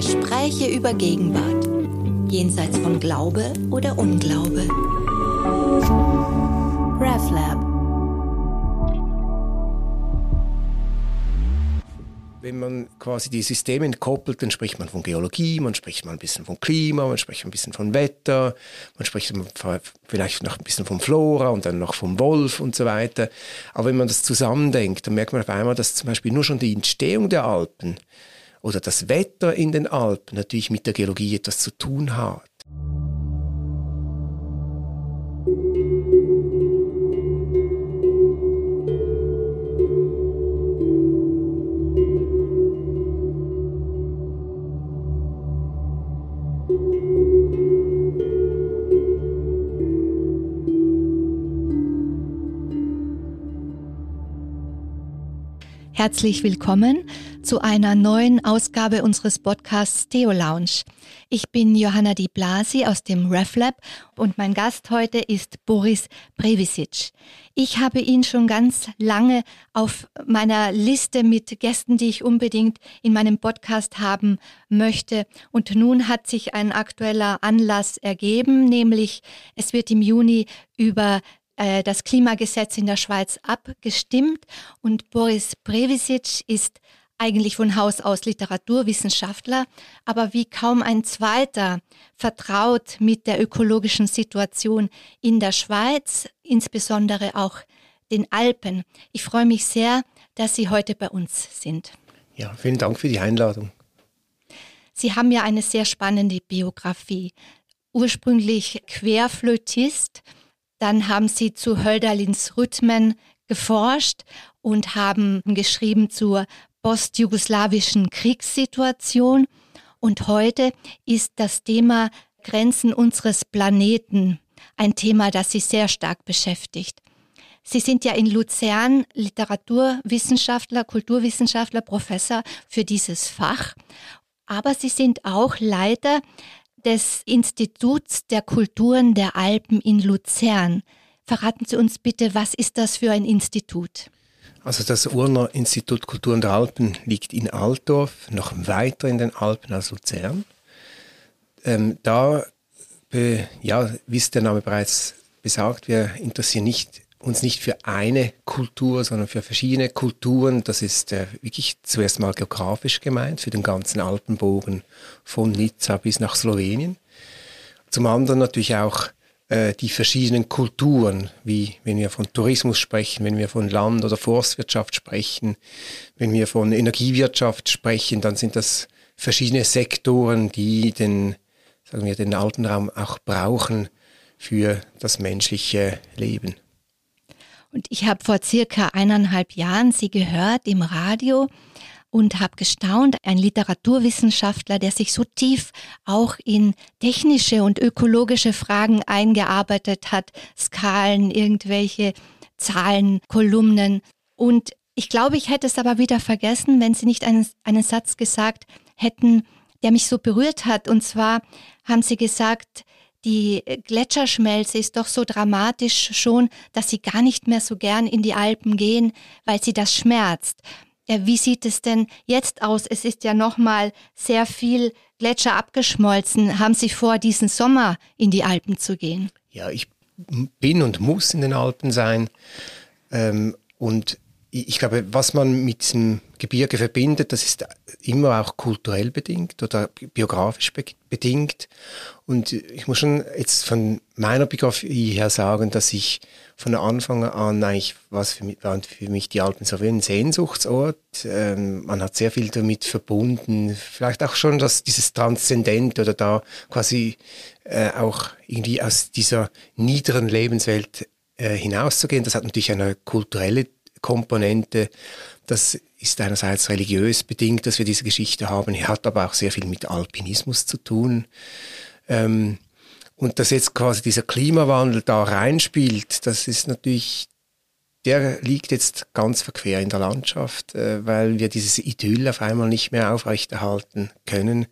Gespräche über Gegenwart, jenseits von Glaube oder Unglaube. RefLab. Wenn man quasi die Systeme entkoppelt, dann spricht man von Geologie, man spricht mal ein bisschen von Klima, man spricht ein bisschen von Wetter, man spricht vielleicht noch ein bisschen von Flora und dann noch vom Wolf und so weiter. Aber wenn man das zusammendenkt, dann merkt man auf einmal, dass zum Beispiel nur schon die Entstehung der Alpen oder das Wetter in den Alpen natürlich mit der Geologie etwas zu tun hat. Herzlich willkommen zu einer neuen Ausgabe unseres Podcasts Theo Lounge. Ich bin Johanna Di Blasi aus dem RefLab und mein Gast heute ist Boris Previsic. Ich habe ihn schon ganz lange auf meiner Liste mit Gästen, die ich unbedingt in meinem Podcast haben möchte. Und nun hat sich ein aktueller Anlass ergeben, nämlich es wird im Juni über äh, das Klimagesetz in der Schweiz abgestimmt und Boris Brevisic ist eigentlich von Haus aus Literaturwissenschaftler, aber wie kaum ein zweiter vertraut mit der ökologischen Situation in der Schweiz, insbesondere auch den Alpen. Ich freue mich sehr, dass Sie heute bei uns sind. Ja, vielen Dank für die Einladung. Sie haben ja eine sehr spannende Biografie. Ursprünglich Querflötist, dann haben sie zu Hölderlins Rhythmen geforscht und haben geschrieben zur postjugoslawischen Kriegssituation. Und heute ist das Thema Grenzen unseres Planeten ein Thema, das sie sehr stark beschäftigt. Sie sind ja in Luzern Literaturwissenschaftler, Kulturwissenschaftler, Professor für dieses Fach, aber Sie sind auch Leiter des Instituts der Kulturen der Alpen in Luzern. Verraten Sie uns bitte, was ist das für ein Institut? Also das Urner Institut Kulturen der Alpen liegt in Altdorf, noch weiter in den Alpen als Luzern. Ähm, da, äh, ja, wie es der Name bereits besagt, wir interessieren nicht uns nicht für eine Kultur, sondern für verschiedene Kulturen. Das ist äh, wirklich zuerst mal geografisch gemeint, für den ganzen Alpenbogen von Nizza bis nach Slowenien. Zum anderen natürlich auch äh, die verschiedenen Kulturen, wie wenn wir von Tourismus sprechen, wenn wir von Land- oder Forstwirtschaft sprechen, wenn wir von Energiewirtschaft sprechen, dann sind das verschiedene Sektoren, die den, sagen wir, den Alpenraum auch brauchen für das menschliche Leben. Und ich habe vor circa eineinhalb Jahren sie gehört im Radio und habe gestaunt, ein Literaturwissenschaftler, der sich so tief auch in technische und ökologische Fragen eingearbeitet hat, Skalen, irgendwelche Zahlen, Kolumnen. Und ich glaube, ich hätte es aber wieder vergessen, wenn Sie nicht einen, einen Satz gesagt hätten, der mich so berührt hat. Und zwar haben Sie gesagt, die Gletscherschmelze ist doch so dramatisch schon, dass sie gar nicht mehr so gern in die Alpen gehen, weil sie das schmerzt. Ja, wie sieht es denn jetzt aus? Es ist ja noch mal sehr viel Gletscher abgeschmolzen. Haben Sie vor, diesen Sommer in die Alpen zu gehen? Ja, ich bin und muss in den Alpen sein. Ähm, und ich glaube, was man mit diesem Gebirge verbindet, das ist immer auch kulturell bedingt oder biografisch bedingt. Und ich muss schon jetzt von meiner Biografie her sagen, dass ich von Anfang an eigentlich, was für mich, waren für mich die Alpen so wie ein Sehnsuchtsort. Ähm, man hat sehr viel damit verbunden. Vielleicht auch schon dass dieses Transzendent oder da quasi äh, auch irgendwie aus dieser niederen Lebenswelt äh, hinauszugehen. Das hat natürlich eine kulturelle Komponente. Das ist einerseits religiös bedingt, dass wir diese Geschichte haben, hat aber auch sehr viel mit Alpinismus zu tun. Ähm, und dass jetzt quasi dieser Klimawandel da reinspielt, das ist natürlich, der liegt jetzt ganz verquer in der Landschaft, äh, weil wir dieses Idyll auf einmal nicht mehr aufrechterhalten können,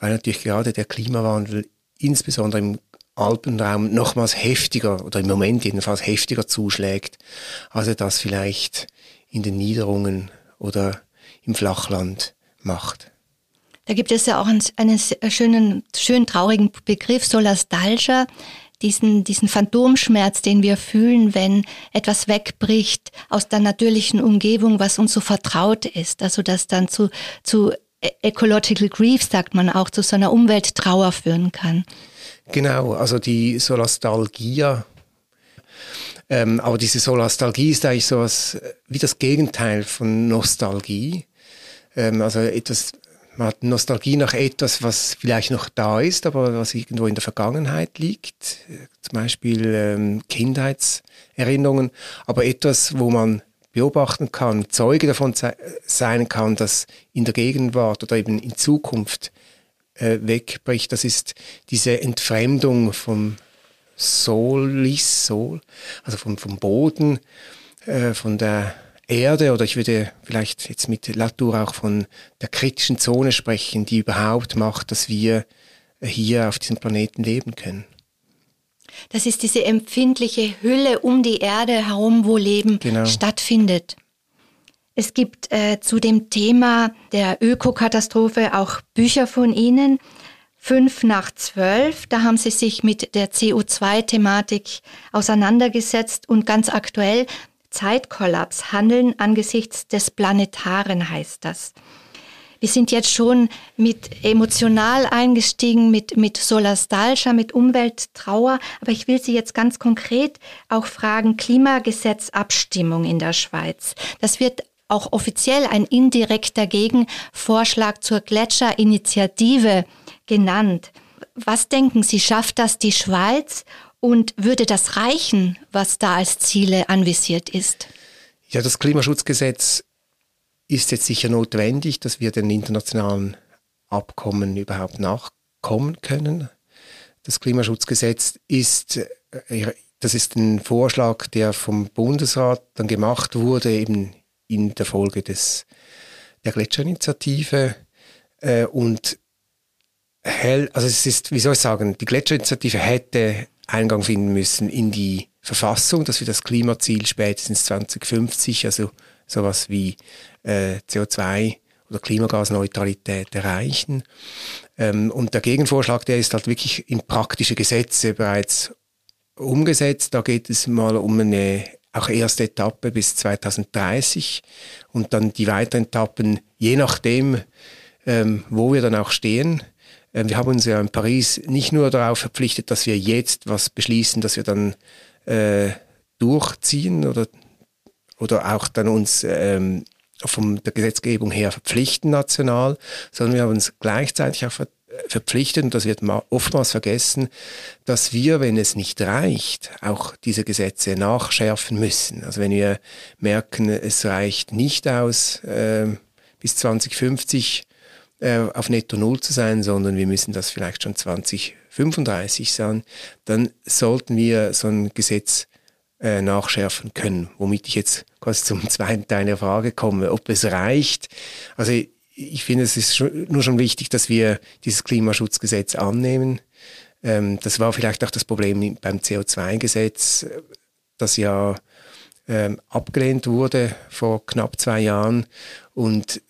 weil natürlich gerade der Klimawandel insbesondere im Alpenraum nochmals heftiger oder im Moment jedenfalls heftiger zuschlägt, als er das vielleicht in den Niederungen oder im Flachland macht. Da gibt es ja auch einen, einen schönen, schön traurigen Begriff, Solastalgia, diesen, diesen Phantomschmerz, den wir fühlen, wenn etwas wegbricht aus der natürlichen Umgebung, was uns so vertraut ist. Also das dann zu, zu e-, Ecological Grief, sagt man auch, zu so einer Umwelttrauer führen kann. Genau, also die Solastalgia, ähm, aber diese Solastalgie ist eigentlich so was wie das Gegenteil von Nostalgie. Ähm, also etwas man hat Nostalgie nach etwas, was vielleicht noch da ist, aber was irgendwo in der Vergangenheit liegt. Zum Beispiel ähm, Kindheitserinnerungen, aber etwas, wo man beobachten kann, Zeuge davon sein kann, dass in der Gegenwart oder eben in Zukunft äh, wegbricht. Das ist diese Entfremdung vom Solis, Sol, also vom, vom Boden, äh, von der Erde oder ich würde vielleicht jetzt mit Latour auch von der kritischen Zone sprechen, die überhaupt macht, dass wir hier auf diesem Planeten leben können. Das ist diese empfindliche Hülle um die Erde herum, wo Leben genau. stattfindet. Es gibt äh, zu dem Thema der Ökokatastrophe auch Bücher von Ihnen. Fünf nach zwölf, da haben Sie sich mit der CO2-Thematik auseinandergesetzt und ganz aktuell Zeitkollaps, Handeln angesichts des Planetaren heißt das. Wir sind jetzt schon mit emotional eingestiegen, mit, mit Solastalgia, mit Umwelttrauer. Aber ich will Sie jetzt ganz konkret auch fragen, Klimagesetzabstimmung in der Schweiz. Das wird auch offiziell ein indirekter Gegenvorschlag zur Gletscherinitiative genannt. Was denken Sie, schafft das die Schweiz und würde das reichen, was da als Ziele anvisiert ist? Ja, das Klimaschutzgesetz ist jetzt sicher notwendig, dass wir den internationalen Abkommen überhaupt nachkommen können. Das Klimaschutzgesetz ist, äh, das ist ein Vorschlag, der vom Bundesrat dann gemacht wurde, eben in der Folge des, der Gletscherinitiative. Äh, und also es ist, wie soll ich sagen, die Gletscherinitiative hätte Eingang finden müssen in die Verfassung, dass wir das Klimaziel spätestens 2050, also sowas wie äh, CO2 oder Klimagasneutralität erreichen. Ähm, und der Gegenvorschlag, der ist halt wirklich in praktische Gesetze bereits umgesetzt. Da geht es mal um eine auch erste Etappe bis 2030 und dann die weiteren Etappen, je nachdem, ähm, wo wir dann auch stehen, ähm, wir haben uns ja in Paris nicht nur darauf verpflichtet, dass wir jetzt was beschließen, dass wir dann äh, durchziehen oder, oder auch dann uns ähm, von der Gesetzgebung her verpflichten national, sondern wir haben uns gleichzeitig auch ver verpflichtet, und das wird oftmals vergessen, dass wir, wenn es nicht reicht, auch diese Gesetze nachschärfen müssen. Also wenn wir merken, es reicht nicht aus, äh, bis 2050 äh, auf Netto Null zu sein, sondern wir müssen das vielleicht schon 2035 sein, dann sollten wir so ein Gesetz äh, nachschärfen können. Womit ich jetzt quasi zum zweiten Teil der Frage komme, ob es reicht. Also ich finde, es ist nur schon wichtig, dass wir dieses Klimaschutzgesetz annehmen. Ähm, das war vielleicht auch das Problem beim CO2-Gesetz, das ja ähm, abgelehnt wurde vor knapp zwei Jahren. Und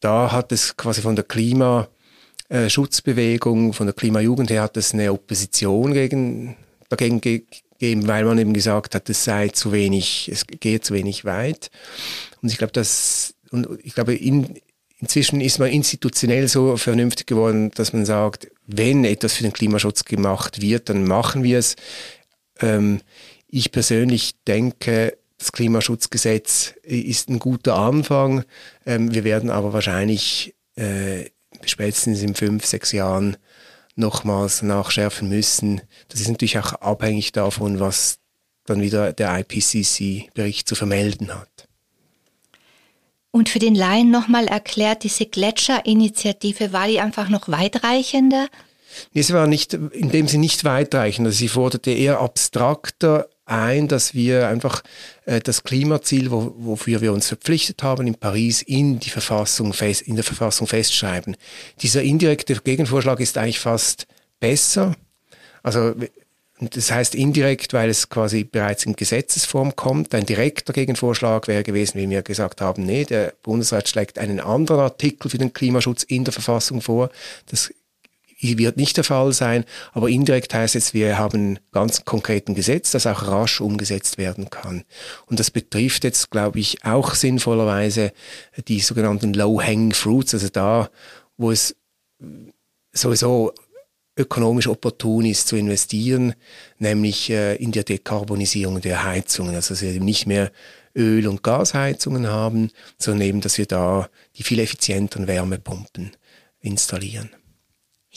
da hat es quasi von der Klimaschutzbewegung, von der Klimajugend her hat es eine Opposition gegen, dagegen gegeben, weil man eben gesagt hat, es sei zu wenig, es gehe zu wenig weit. Und ich glaube, dass, und ich glaube, in, inzwischen ist man institutionell so vernünftig geworden, dass man sagt, wenn etwas für den Klimaschutz gemacht wird, dann machen wir es. Ähm, ich persönlich denke, das Klimaschutzgesetz ist ein guter Anfang. Ähm, wir werden aber wahrscheinlich äh, spätestens in fünf, sechs Jahren nochmals nachschärfen müssen. Das ist natürlich auch abhängig davon, was dann wieder der IPCC-Bericht zu vermelden hat. Und für den Laien nochmal erklärt, diese Gletscherinitiative, war die einfach noch weitreichender? Nee, sie war nicht, in dem sie nicht weitreichend. Also sie forderte eher abstrakter ein, dass wir einfach äh, das Klimaziel, wo, wofür wir uns verpflichtet haben in Paris, in die Verfassung fest, in der Verfassung festschreiben. Dieser indirekte Gegenvorschlag ist eigentlich fast besser. Also und das heißt indirekt, weil es quasi bereits in Gesetzesform kommt. Ein direkter Gegenvorschlag wäre gewesen, wie wir gesagt haben, nee, der Bundesrat schlägt einen anderen Artikel für den Klimaschutz in der Verfassung vor. Das wird nicht der Fall sein, aber indirekt heißt es, wir haben ganz konkreten Gesetz, das auch rasch umgesetzt werden kann. Und das betrifft jetzt, glaube ich, auch sinnvollerweise die sogenannten Low-Hanging Fruits, also da, wo es sowieso ökonomisch opportun ist zu investieren, nämlich äh, in der Dekarbonisierung der Heizungen. Also dass wir nicht mehr Öl- und Gasheizungen haben, sondern eben, dass wir da die viel effizienteren Wärmepumpen installieren.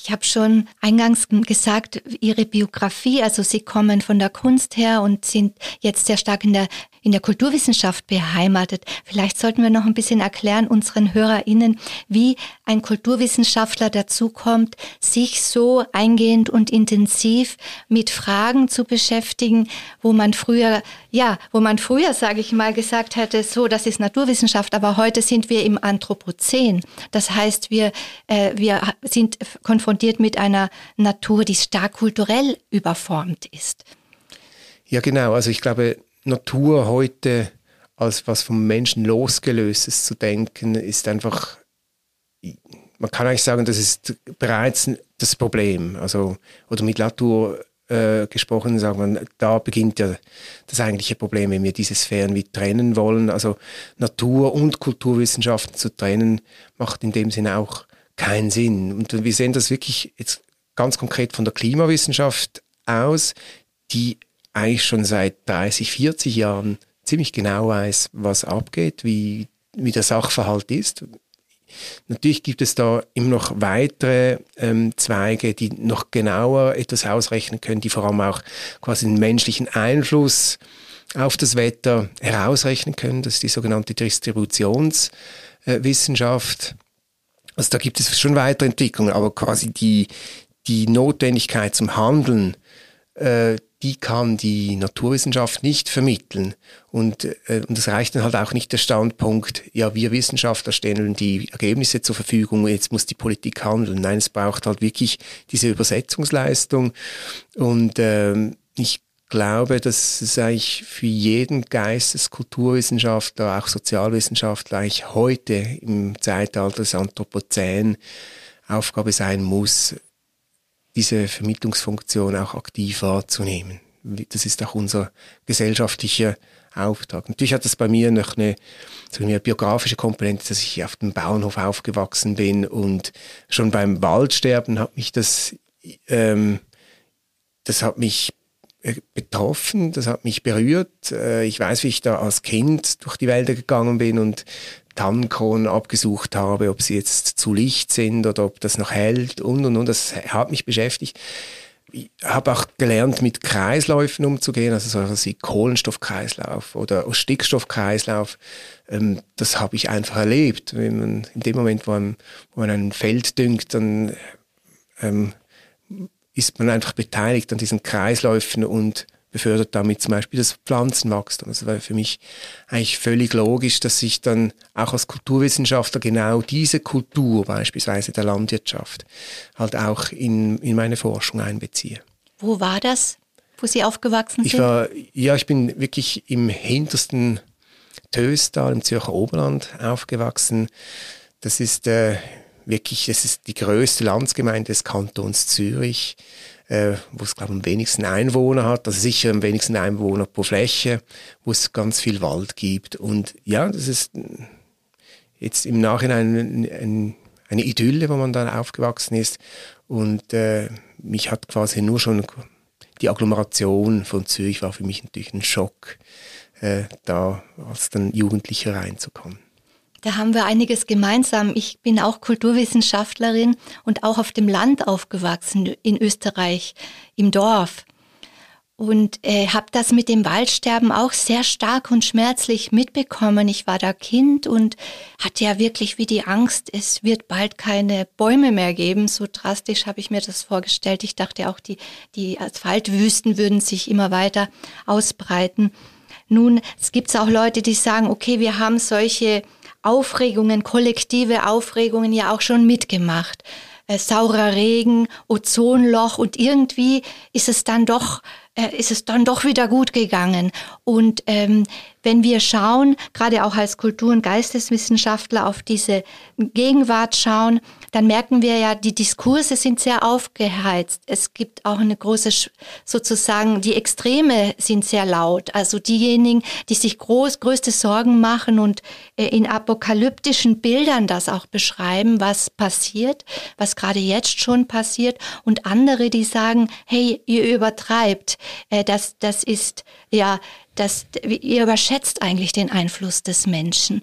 Ich habe schon eingangs gesagt, Ihre Biografie, also Sie kommen von der Kunst her und sind jetzt sehr stark in der in der Kulturwissenschaft beheimatet. Vielleicht sollten wir noch ein bisschen erklären unseren HörerInnen, wie ein Kulturwissenschaftler dazu kommt, sich so eingehend und intensiv mit Fragen zu beschäftigen, wo man früher, ja, wo man früher, sage ich mal, gesagt hätte, so, das ist Naturwissenschaft, aber heute sind wir im Anthropozän. Das heißt, wir, äh, wir sind konfrontiert mit einer Natur, die stark kulturell überformt ist. Ja, genau. Also ich glaube, Natur heute als was vom Menschen losgelöstes zu denken, ist einfach, man kann eigentlich sagen, das ist bereits das Problem. Also, oder mit Latour äh, gesprochen, sagen wir, da beginnt ja das eigentliche Problem, wenn wir diese Sphären wie trennen wollen. Also Natur- und Kulturwissenschaften zu trennen, macht in dem Sinne auch keinen Sinn. Und wir sehen das wirklich jetzt ganz konkret von der Klimawissenschaft aus, die eigentlich schon seit 30, 40 Jahren ziemlich genau weiß, was abgeht, wie, wie der Sachverhalt ist. Natürlich gibt es da immer noch weitere ähm, Zweige, die noch genauer etwas ausrechnen können, die vor allem auch quasi den menschlichen Einfluss auf das Wetter herausrechnen können. Das ist die sogenannte Distributionswissenschaft. Äh, also da gibt es schon weitere Entwicklungen, aber quasi die, die Notwendigkeit zum Handeln, äh, die kann die Naturwissenschaft nicht vermitteln. Und, äh, und es reicht dann halt auch nicht der Standpunkt, ja, wir Wissenschaftler stellen die Ergebnisse zur Verfügung, jetzt muss die Politik handeln. Nein, es braucht halt wirklich diese Übersetzungsleistung. Und ähm, ich glaube, dass es eigentlich für jeden Geistes-, Kulturwissenschaftler, auch Sozialwissenschaftler eigentlich heute im Zeitalter des Anthropozän Aufgabe sein muss, diese Vermittlungsfunktion auch aktiv wahrzunehmen. Das ist auch unser gesellschaftlicher Auftrag. Natürlich hat das bei mir noch eine, sagen wir, biografische Komponente, dass ich auf dem Bauernhof aufgewachsen bin und schon beim Waldsterben hat mich das, ähm, das hat mich betroffen, das hat mich berührt. Äh, ich weiß, wie ich da als Kind durch die Wälder gegangen bin und Tannkronen abgesucht habe, ob sie jetzt zu Licht sind oder ob das noch hält und und und. Das hat mich beschäftigt. Ich habe auch gelernt, mit Kreisläufen umzugehen, also so wie Kohlenstoffkreislauf oder Stickstoffkreislauf. Ähm, das habe ich einfach erlebt. Wenn man in dem Moment, wo man, wo man ein Feld düngt, dann ähm, ist man einfach beteiligt an diesen Kreisläufen und befördert damit zum Beispiel das Pflanzenwachstum. Das war für mich eigentlich völlig logisch, dass ich dann auch als Kulturwissenschaftler genau diese Kultur beispielsweise der Landwirtschaft halt auch in, in meine Forschung einbeziehe. Wo war das, wo Sie aufgewachsen sind? Ich war, ja, ich bin wirklich im hintersten Töstal im Zürcher Oberland aufgewachsen. Das ist äh, wirklich, das ist die größte Landsgemeinde des Kantons Zürich äh, wo es, glaube ich, am wenigsten Einwohner hat, also sicher am wenigsten Einwohner pro Fläche, wo es ganz viel Wald gibt. Und ja, das ist jetzt im Nachhinein ein, ein, eine Idylle, wo man dann aufgewachsen ist. Und äh, mich hat quasi nur schon die Agglomeration von Zürich war für mich natürlich ein Schock, äh, da als dann Jugendlicher reinzukommen. Da haben wir einiges gemeinsam. Ich bin auch Kulturwissenschaftlerin und auch auf dem Land aufgewachsen in Österreich, im Dorf. Und äh, habe das mit dem Waldsterben auch sehr stark und schmerzlich mitbekommen. Ich war da Kind und hatte ja wirklich wie die Angst, es wird bald keine Bäume mehr geben. So drastisch habe ich mir das vorgestellt. Ich dachte auch, die, die Asphaltwüsten würden sich immer weiter ausbreiten. Nun, es gibt auch Leute, die sagen, okay, wir haben solche Aufregungen, kollektive Aufregungen ja auch schon mitgemacht. äh, saurer Regen, Ozonloch und irgendwie ist es dann doch äh, ist es dann doch wieder gut gegangen. Und ähm, wenn wir schauen, gerade auch als Kultur- und Geisteswissenschaftler auf diese Gegenwart schauen, dann merken wir ja, die Diskurse sind sehr aufgeheizt. Es gibt auch eine große, sozusagen, die Extreme sind sehr laut. Also diejenigen, die sich groß, größte Sorgen machen und äh, in apokalyptischen Bildern das auch beschreiben, was passiert, was gerade jetzt schon passiert. Und andere, die sagen, hey, ihr übertreibt. Äh, das, das ist, ja, das, ihr überschätzt eigentlich den Einfluss des Menschen.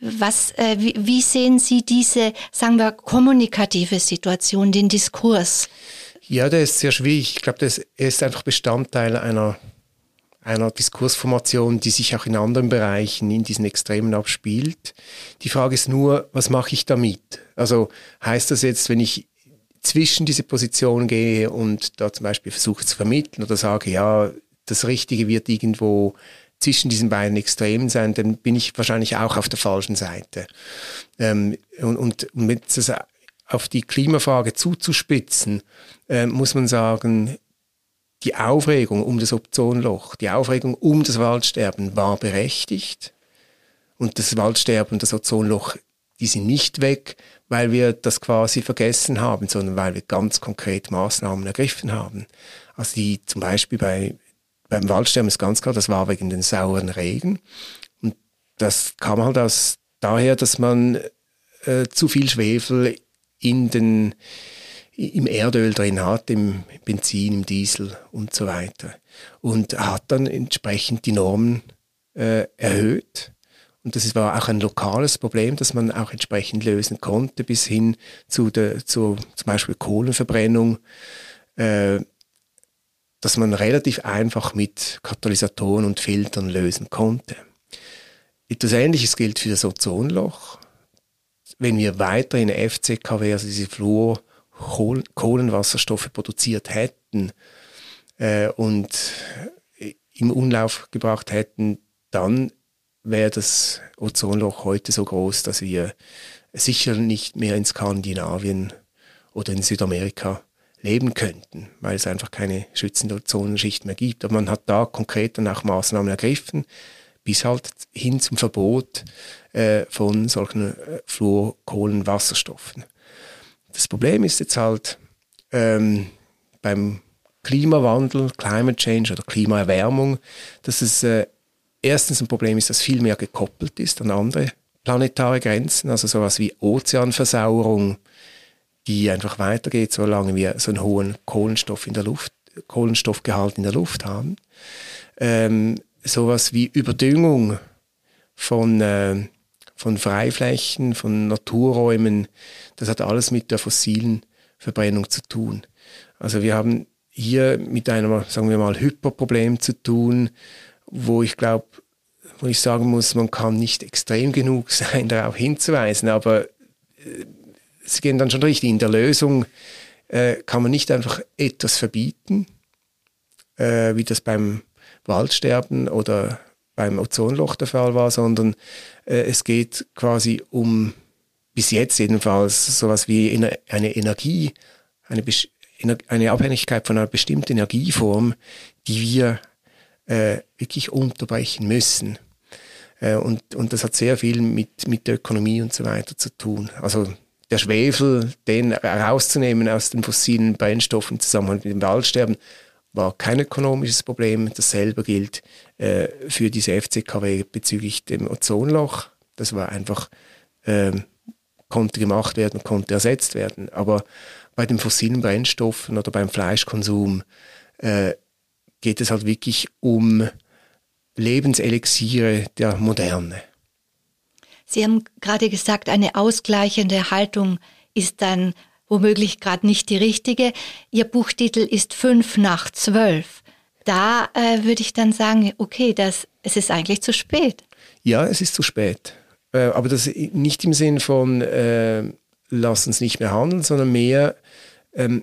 Was, äh, wie, wie sehen Sie diese, sagen wir, kommunikative Situation, den Diskurs? Ja, der ist sehr schwierig. Ich glaube, das ist einfach Bestandteil einer, einer Diskursformation, die sich auch in anderen Bereichen in diesen Extremen abspielt. Die Frage ist nur, was mache ich damit? Also heißt das jetzt, wenn ich zwischen diese Position gehe und da zum Beispiel versuche zu vermitteln oder sage, ja, das Richtige wird irgendwo zwischen diesen beiden Extremen sein, dann bin ich wahrscheinlich auch auf der falschen Seite. Ähm, und, und mit das auf die Klimafrage zuzuspitzen, äh, muss man sagen, die Aufregung um das Ozonloch, die Aufregung um das Waldsterben war berechtigt. Und das Waldsterben und das Ozonloch, die sind nicht weg, weil wir das quasi vergessen haben, sondern weil wir ganz konkret Maßnahmen ergriffen haben. Also die zum Beispiel bei beim Waldsterben ist ganz klar, das war wegen den sauren Regen. Und das kam halt aus daher, dass man äh, zu viel Schwefel in den, im Erdöl drin hat, im Benzin, im Diesel und so weiter. Und hat dann entsprechend die Normen äh, erhöht. Und das war auch ein lokales Problem, das man auch entsprechend lösen konnte, bis hin zu der, zu, zum Beispiel Kohlenverbrennung. Äh, dass man relativ einfach mit Katalysatoren und Filtern lösen konnte. Etwas Ähnliches gilt für das Ozonloch. Wenn wir weiterhin FCKW, also diese Fluor, Kohlenwasserstoffe produziert hätten äh, und im Umlauf gebracht hätten, dann wäre das Ozonloch heute so groß, dass wir sicher nicht mehr in Skandinavien oder in Südamerika leben könnten, weil es einfach keine schützende Ozonschicht mehr gibt. Aber man hat da konkret dann auch Maßnahmen ergriffen, bis halt hin zum Verbot äh, von solchen äh, Fluorkohlenwasserstoffen. Das Problem ist jetzt halt ähm, beim Klimawandel, Climate Change oder Klimaerwärmung, dass es äh, erstens ein Problem ist, das viel mehr gekoppelt ist an andere planetare Grenzen, also sowas wie Ozeanversauerung, die einfach weitergeht, solange wir so einen hohen Kohlenstoff in der Luft, Kohlenstoffgehalt in der Luft haben. Ähm, sowas wie Überdüngung von, äh, von Freiflächen, von Naturräumen, das hat alles mit der fossilen Verbrennung zu tun. Also wir haben hier mit einem, sagen wir mal, Hyperproblem zu tun, wo ich glaube, wo ich sagen muss, man kann nicht extrem genug sein, darauf hinzuweisen, aber äh, Sie gehen dann schon richtig. In der Lösung äh, kann man nicht einfach etwas verbieten, äh, wie das beim Waldsterben oder beim Ozonloch der Fall war, sondern äh, es geht quasi um, bis jetzt jedenfalls, sowas wie eine Energie, eine, eine Abhängigkeit von einer bestimmten Energieform, die wir äh, wirklich unterbrechen müssen. Äh, und, und das hat sehr viel mit, mit der Ökonomie und so weiter zu tun. Also der Schwefel, den rauszunehmen aus den fossilen Brennstoffen im Zusammenhang mit dem Waldsterben, war kein ökonomisches Problem. Dasselbe gilt äh, für diese FCKW bezüglich dem Ozonloch. Das war einfach, äh, konnte gemacht werden, konnte ersetzt werden. Aber bei den fossilen Brennstoffen oder beim Fleischkonsum äh, geht es halt wirklich um Lebenselixiere der Moderne. Sie haben gerade gesagt, eine ausgleichende Haltung ist dann womöglich gerade nicht die richtige. Ihr Buchtitel ist fünf nach zwölf. Da äh, würde ich dann sagen, okay, das, es ist eigentlich zu spät. Ja, es ist zu spät. Äh, aber das nicht im Sinn von, äh, lass uns nicht mehr handeln, sondern mehr ähm,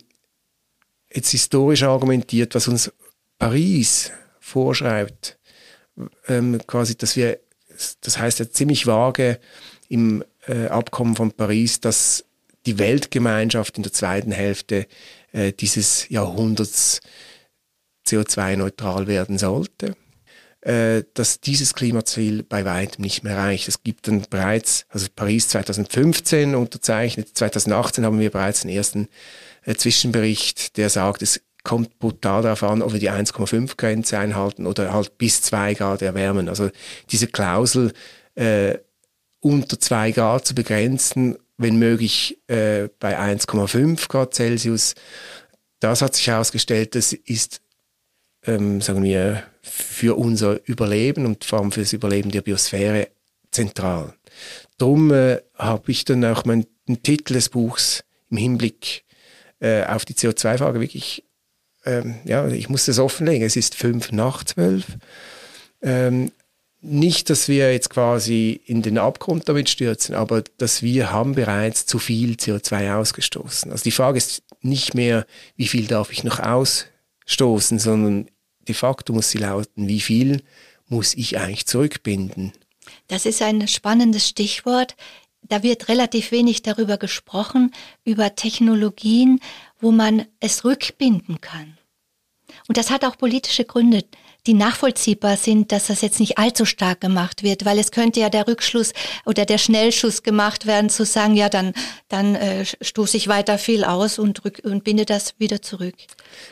jetzt historisch argumentiert, was uns Paris vorschreibt, ähm, quasi, dass wir das heißt ja ziemlich vage im äh, Abkommen von Paris, dass die Weltgemeinschaft in der zweiten Hälfte äh, dieses Jahrhunderts CO2-neutral werden sollte, äh, dass dieses Klimaziel bei weitem nicht mehr reicht. Es gibt dann bereits, also Paris 2015 unterzeichnet, 2018 haben wir bereits den ersten äh, Zwischenbericht, der sagt, es kommt brutal darauf an, ob wir die 1,5 Grenze einhalten oder halt bis 2 Grad erwärmen. Also diese Klausel äh, unter 2 Grad zu begrenzen, wenn möglich äh, bei 1,5 Grad Celsius, das hat sich herausgestellt, das ist, ähm, sagen wir, für unser Überleben und vor allem für das Überleben der Biosphäre zentral. Darum äh, habe ich dann auch meinen Titel des Buchs im Hinblick äh, auf die CO2-Frage wirklich ähm, ja, ich muss das offenlegen, es ist fünf nach zwölf. Ähm, nicht, dass wir jetzt quasi in den Abgrund damit stürzen, aber dass wir haben bereits zu viel CO2 ausgestoßen. Also die Frage ist nicht mehr, wie viel darf ich noch ausstoßen, sondern de facto muss sie lauten, wie viel muss ich eigentlich zurückbinden. Das ist ein spannendes Stichwort. Da wird relativ wenig darüber gesprochen, über Technologien, wo man es rückbinden kann. Und das hat auch politische Gründe, die nachvollziehbar sind, dass das jetzt nicht allzu stark gemacht wird, weil es könnte ja der Rückschluss oder der Schnellschuss gemacht werden, zu sagen, ja, dann, dann äh, stoße ich weiter viel aus und, rück, und binde das wieder zurück.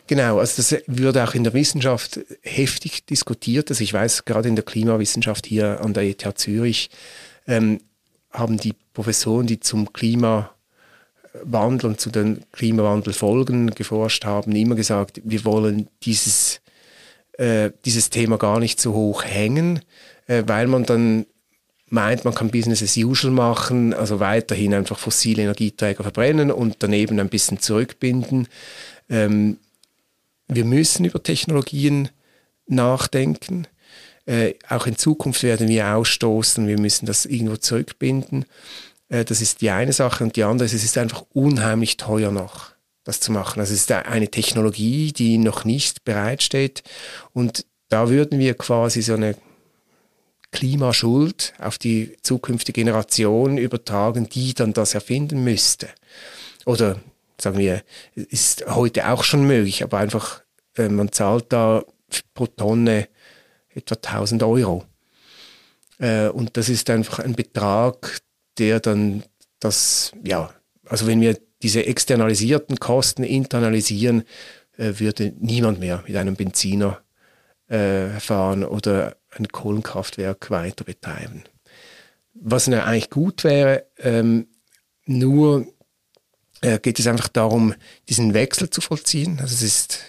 Genau, also das würde auch in der Wissenschaft heftig diskutiert. Also ich weiß, gerade in der Klimawissenschaft hier an der ETH Zürich ähm, haben die Professoren, die zum Klima Wandel und zu den Klimawandelfolgen geforscht haben, immer gesagt, wir wollen dieses, äh, dieses Thema gar nicht so hoch hängen, äh, weil man dann meint, man kann Business as usual machen, also weiterhin einfach fossile Energieträger verbrennen und daneben ein bisschen zurückbinden. Ähm, wir müssen über Technologien nachdenken. Äh, auch in Zukunft werden wir ausstoßen, wir müssen das irgendwo zurückbinden. Äh, das ist die eine Sache. Und die andere ist, es ist einfach unheimlich teuer noch, das zu machen. Also es ist eine Technologie, die noch nicht bereitsteht. Und da würden wir quasi so eine Klimaschuld auf die zukünftige Generation übertragen, die dann das erfinden müsste. Oder sagen wir, ist heute auch schon möglich, aber einfach, äh, man zahlt da pro Tonne etwa 1000 Euro. Äh, und das ist einfach ein Betrag, der dann das, ja, also wenn wir diese externalisierten Kosten internalisieren, äh, würde niemand mehr mit einem Benziner äh, fahren oder ein Kohlenkraftwerk weiter betreiben. Was eigentlich gut wäre, ähm, nur geht es einfach darum, diesen Wechsel zu vollziehen. Also es ist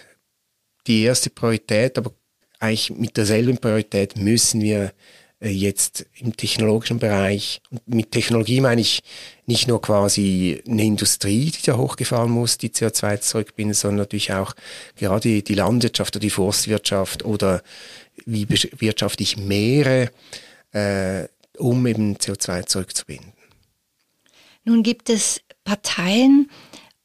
die erste Priorität, aber eigentlich mit derselben Priorität müssen wir äh, jetzt im technologischen Bereich. Und mit Technologie meine ich nicht nur quasi eine Industrie, die da hochgefahren muss, die CO2 zurückbinden, sondern natürlich auch gerade die Landwirtschaft oder die Forstwirtschaft oder wie wirtschafte ich Meere, äh, um eben CO2 zurückzubinden. Nun gibt es Parteien,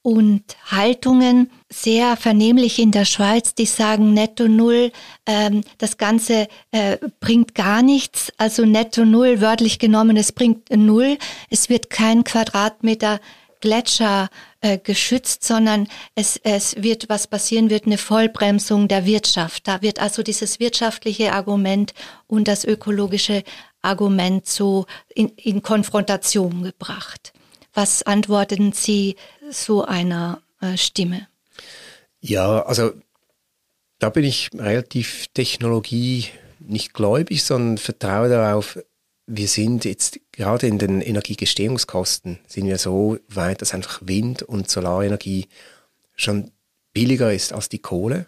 und Haltungen sehr vernehmlich in der Schweiz, die sagen Netto Null, ähm, das Ganze äh, bringt gar nichts, also Netto Null, wörtlich genommen, es bringt Null, es wird kein Quadratmeter Gletscher äh, geschützt, sondern es, es wird, was passieren wird, eine Vollbremsung der Wirtschaft. Da wird also dieses wirtschaftliche Argument und das ökologische Argument so in, in Konfrontation gebracht. Was antworten Sie so einer äh, Stimme? Ja, also da bin ich relativ Technologie nicht gläubig, sondern vertraue darauf, wir sind jetzt gerade in den Energiegestehungskosten sind wir so weit, dass einfach Wind- und Solarenergie schon billiger ist als die Kohle,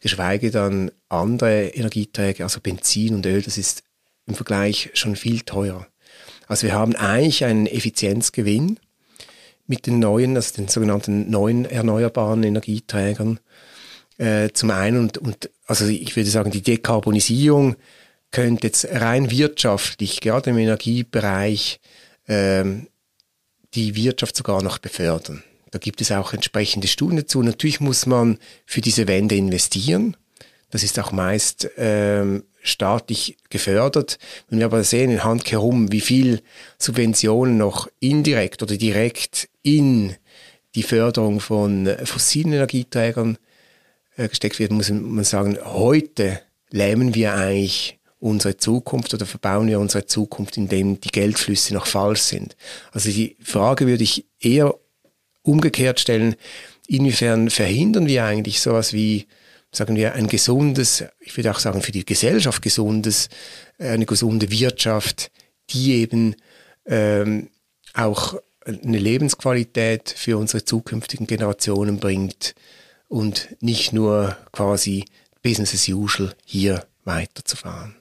geschweige dann andere Energieträger, also Benzin und Öl, das ist im Vergleich schon viel teurer. Also wir haben eigentlich einen Effizienzgewinn mit den neuen, also den sogenannten neuen erneuerbaren Energieträgern. Äh, zum einen und, und also ich würde sagen, die Dekarbonisierung könnte jetzt rein wirtschaftlich, gerade im Energiebereich, ähm, die Wirtschaft sogar noch befördern. Da gibt es auch entsprechende Studien dazu. Natürlich muss man für diese Wende investieren. Das ist auch meist ähm, staatlich gefördert. Wenn wir aber sehen in Handkerum, wie viel Subventionen noch indirekt oder direkt in die Förderung von fossilen Energieträgern äh, gesteckt wird, muss man sagen, heute lähmen wir eigentlich unsere Zukunft oder verbauen wir unsere Zukunft, indem die Geldflüsse noch falsch sind. Also die Frage würde ich eher umgekehrt stellen, inwiefern verhindern wir eigentlich sowas wie, sagen wir, ein gesundes, ich würde auch sagen, für die Gesellschaft gesundes, äh, eine gesunde Wirtschaft, die eben ähm, auch eine Lebensqualität für unsere zukünftigen Generationen bringt und nicht nur quasi Business as usual hier weiterzufahren.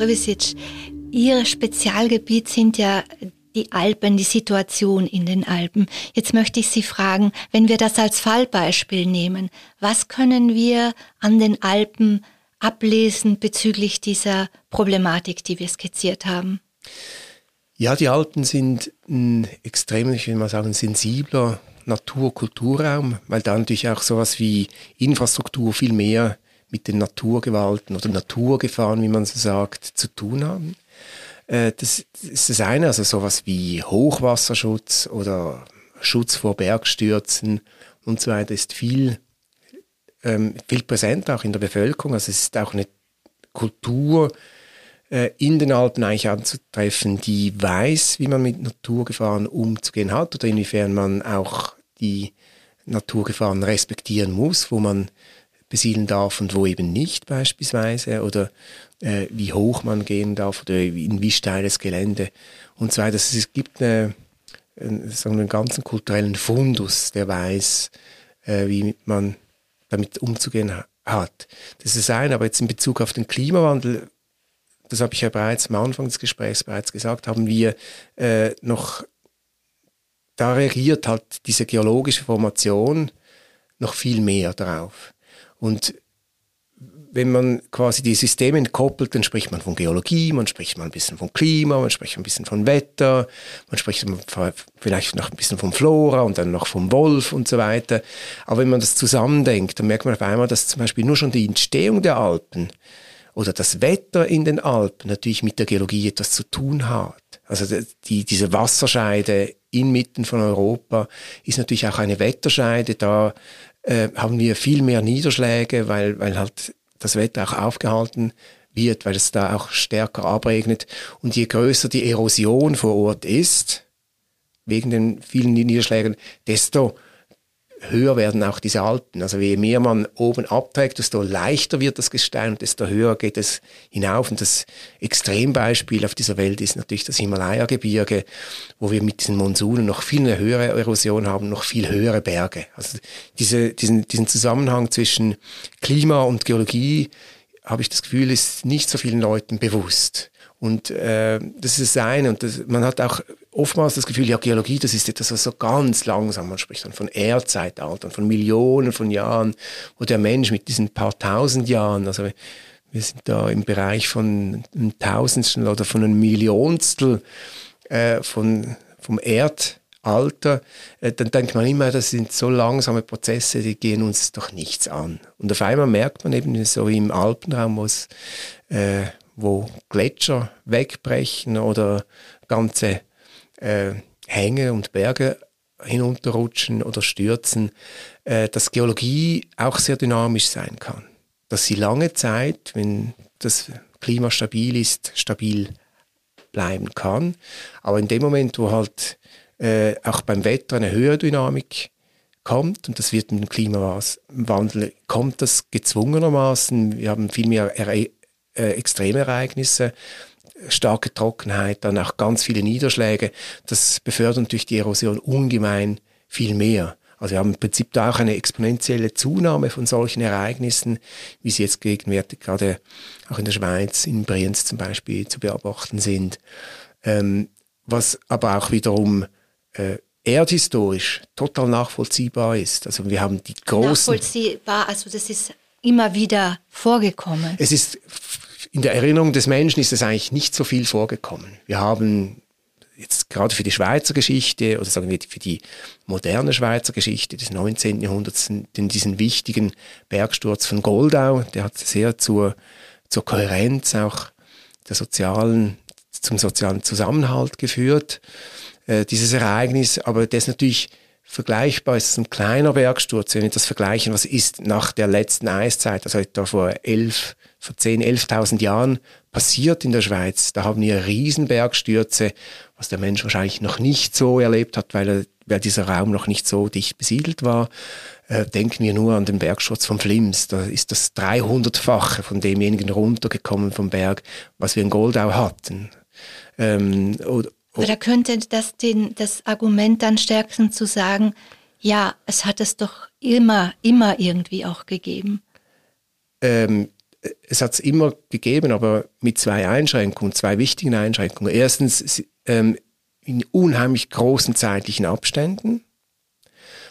Privisic, Ihr Spezialgebiet sind ja die Alpen, die Situation in den Alpen. Jetzt möchte ich Sie fragen, wenn wir das als Fallbeispiel nehmen, was können wir an den Alpen ablesen bezüglich dieser Problematik, die wir skizziert haben? Ja, die Alpen sind ein extrem, ich will mal sagen, sensibler Natur-Kulturraum, weil da natürlich auch sowas wie Infrastruktur viel mehr mit den Naturgewalten oder Naturgefahren, wie man so sagt, zu tun haben. Äh, das ist das eine, also sowas wie Hochwasserschutz oder Schutz vor Bergstürzen und so weiter ist viel, ähm, viel präsent auch in der Bevölkerung. Also es ist auch eine Kultur äh, in den Alpen eigentlich anzutreffen, die weiß, wie man mit Naturgefahren umzugehen hat oder inwiefern man auch die Naturgefahren respektieren muss, wo man besiedeln darf und wo eben nicht beispielsweise oder äh, wie hoch man gehen darf oder in wie steiles Gelände und so weiter. Also es gibt eine, wir, einen ganzen kulturellen Fundus, der weiß, äh, wie man damit umzugehen hat. Das ist ein, aber jetzt in Bezug auf den Klimawandel, das habe ich ja bereits am Anfang des Gesprächs bereits gesagt, haben wir äh, noch, da reagiert halt diese geologische Formation noch viel mehr darauf. Und wenn man quasi die Systeme entkoppelt, dann spricht man von Geologie, man spricht mal ein bisschen von Klima, man spricht ein bisschen von Wetter, man spricht vielleicht noch ein bisschen von Flora und dann noch vom Wolf und so weiter. Aber wenn man das zusammendenkt, dann merkt man auf einmal, dass zum Beispiel nur schon die Entstehung der Alpen oder das Wetter in den Alpen natürlich mit der Geologie etwas zu tun hat. Also die, diese Wasserscheide inmitten von Europa ist natürlich auch eine Wetterscheide. Da äh, haben wir viel mehr Niederschläge, weil, weil halt das Wetter auch aufgehalten wird, weil es da auch stärker abregnet. Und je größer die Erosion vor Ort ist, wegen den vielen Niederschlägen, desto höher werden auch diese Alpen. Also je mehr man oben abträgt, desto leichter wird das Gestein und desto höher geht es hinauf. Und das Extrembeispiel auf dieser Welt ist natürlich das Himalaya-Gebirge, wo wir mit diesen Monsunen noch viel eine höhere Erosion haben, noch viel höhere Berge. Also diese, diesen, diesen Zusammenhang zwischen Klima und Geologie, habe ich das Gefühl, ist nicht so vielen Leuten bewusst. Und äh, das ist das eine. Und das, man hat auch oftmals das Gefühl, ja, Geologie, das ist etwas, was so ganz langsam, man spricht dann von Erdzeitaltern, von Millionen von Jahren, wo der Mensch mit diesen paar tausend Jahren, also wir sind da im Bereich von einem Tausendstel oder von einem Millionstel äh, von, vom Erdalter, äh, dann denkt man immer, das sind so langsame Prozesse, die gehen uns doch nichts an. Und auf einmal merkt man eben so wie im Alpenraum, wo es äh, wo Gletscher wegbrechen oder ganze äh, Hänge und Berge hinunterrutschen oder stürzen, äh, dass Geologie auch sehr dynamisch sein kann. Dass sie lange Zeit, wenn das Klima stabil ist, stabil bleiben kann. Aber in dem Moment, wo halt äh, auch beim Wetter eine höhere Dynamik kommt, und das wird mit dem Klimawandel, kommt das gezwungenermaßen. Wir haben viel mehr äh, Extremereignisse, starke Trockenheit, dann auch ganz viele Niederschläge. Das befördert natürlich die Erosion ungemein viel mehr. Also wir haben im Prinzip da auch eine exponentielle Zunahme von solchen Ereignissen, wie sie jetzt gegenwärtig gerade auch in der Schweiz, in Brienz zum Beispiel, zu beobachten sind. Ähm, was aber auch wiederum äh, erdhistorisch total nachvollziehbar ist. Also wir haben die großen... Nachvollziehbar, also das ist immer wieder vorgekommen. Es ist, in der Erinnerung des Menschen ist es eigentlich nicht so viel vorgekommen. Wir haben jetzt gerade für die Schweizer Geschichte oder sagen wir für die moderne Schweizer Geschichte des 19. Jahrhunderts diesen wichtigen Bergsturz von Goldau, der hat sehr zur, zur Kohärenz auch der sozialen, zum sozialen Zusammenhalt geführt, äh, dieses Ereignis, aber das natürlich vergleichbar ist ein kleiner Bergsturz, wenn wir das vergleichen, was ist nach der letzten Eiszeit, also etwa vor elf, vor zehn, elftausend Jahren passiert in der Schweiz. Da haben wir Riesenbergstürze, was der Mensch wahrscheinlich noch nicht so erlebt hat, weil, er, weil dieser Raum noch nicht so dicht besiedelt war. Äh, denken wir nur an den Bergsturz vom Flims. Da ist das 300-fache von demjenigen runtergekommen vom Berg, was wir in Goldau hatten. Ähm, oder, aber da könnte das den, das Argument dann stärken zu sagen, ja, es hat es doch immer, immer irgendwie auch gegeben. Ähm, es hat es immer gegeben, aber mit zwei Einschränkungen, zwei wichtigen Einschränkungen. Erstens ähm, in unheimlich großen zeitlichen Abständen.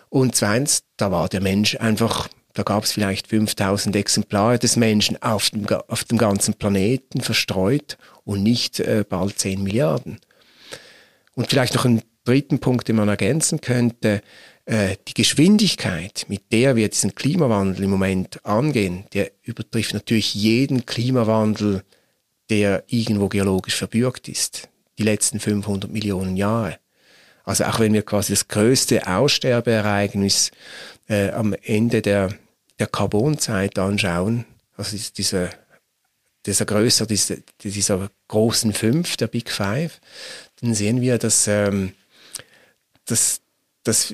Und zweitens, da war der Mensch einfach, da gab es vielleicht 5000 Exemplare des Menschen auf dem, auf dem ganzen Planeten verstreut und nicht äh, bald 10 Milliarden. Und vielleicht noch einen dritten Punkt, den man ergänzen könnte. Äh, die Geschwindigkeit, mit der wir diesen Klimawandel im Moment angehen, der übertrifft natürlich jeden Klimawandel, der irgendwo geologisch verbürgt ist. Die letzten 500 Millionen Jahre. Also auch wenn wir quasi das größte Aussterbeereignis äh, am Ende der, der Carbonzeit anschauen, also dieser, dieser größer, dieser, dieser großen Fünf, der Big Five, dann sehen wir, dass, ähm, dass, dass,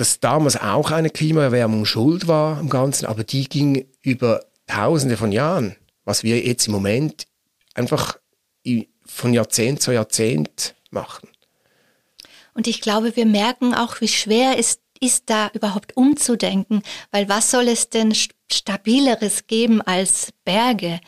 dass damals auch eine Klimaerwärmung schuld war am Ganzen, aber die ging über Tausende von Jahren, was wir jetzt im Moment einfach von Jahrzehnt zu Jahrzehnt machen. Und ich glaube, wir merken auch, wie schwer es ist, da überhaupt umzudenken, weil was soll es denn stabileres geben als Berge?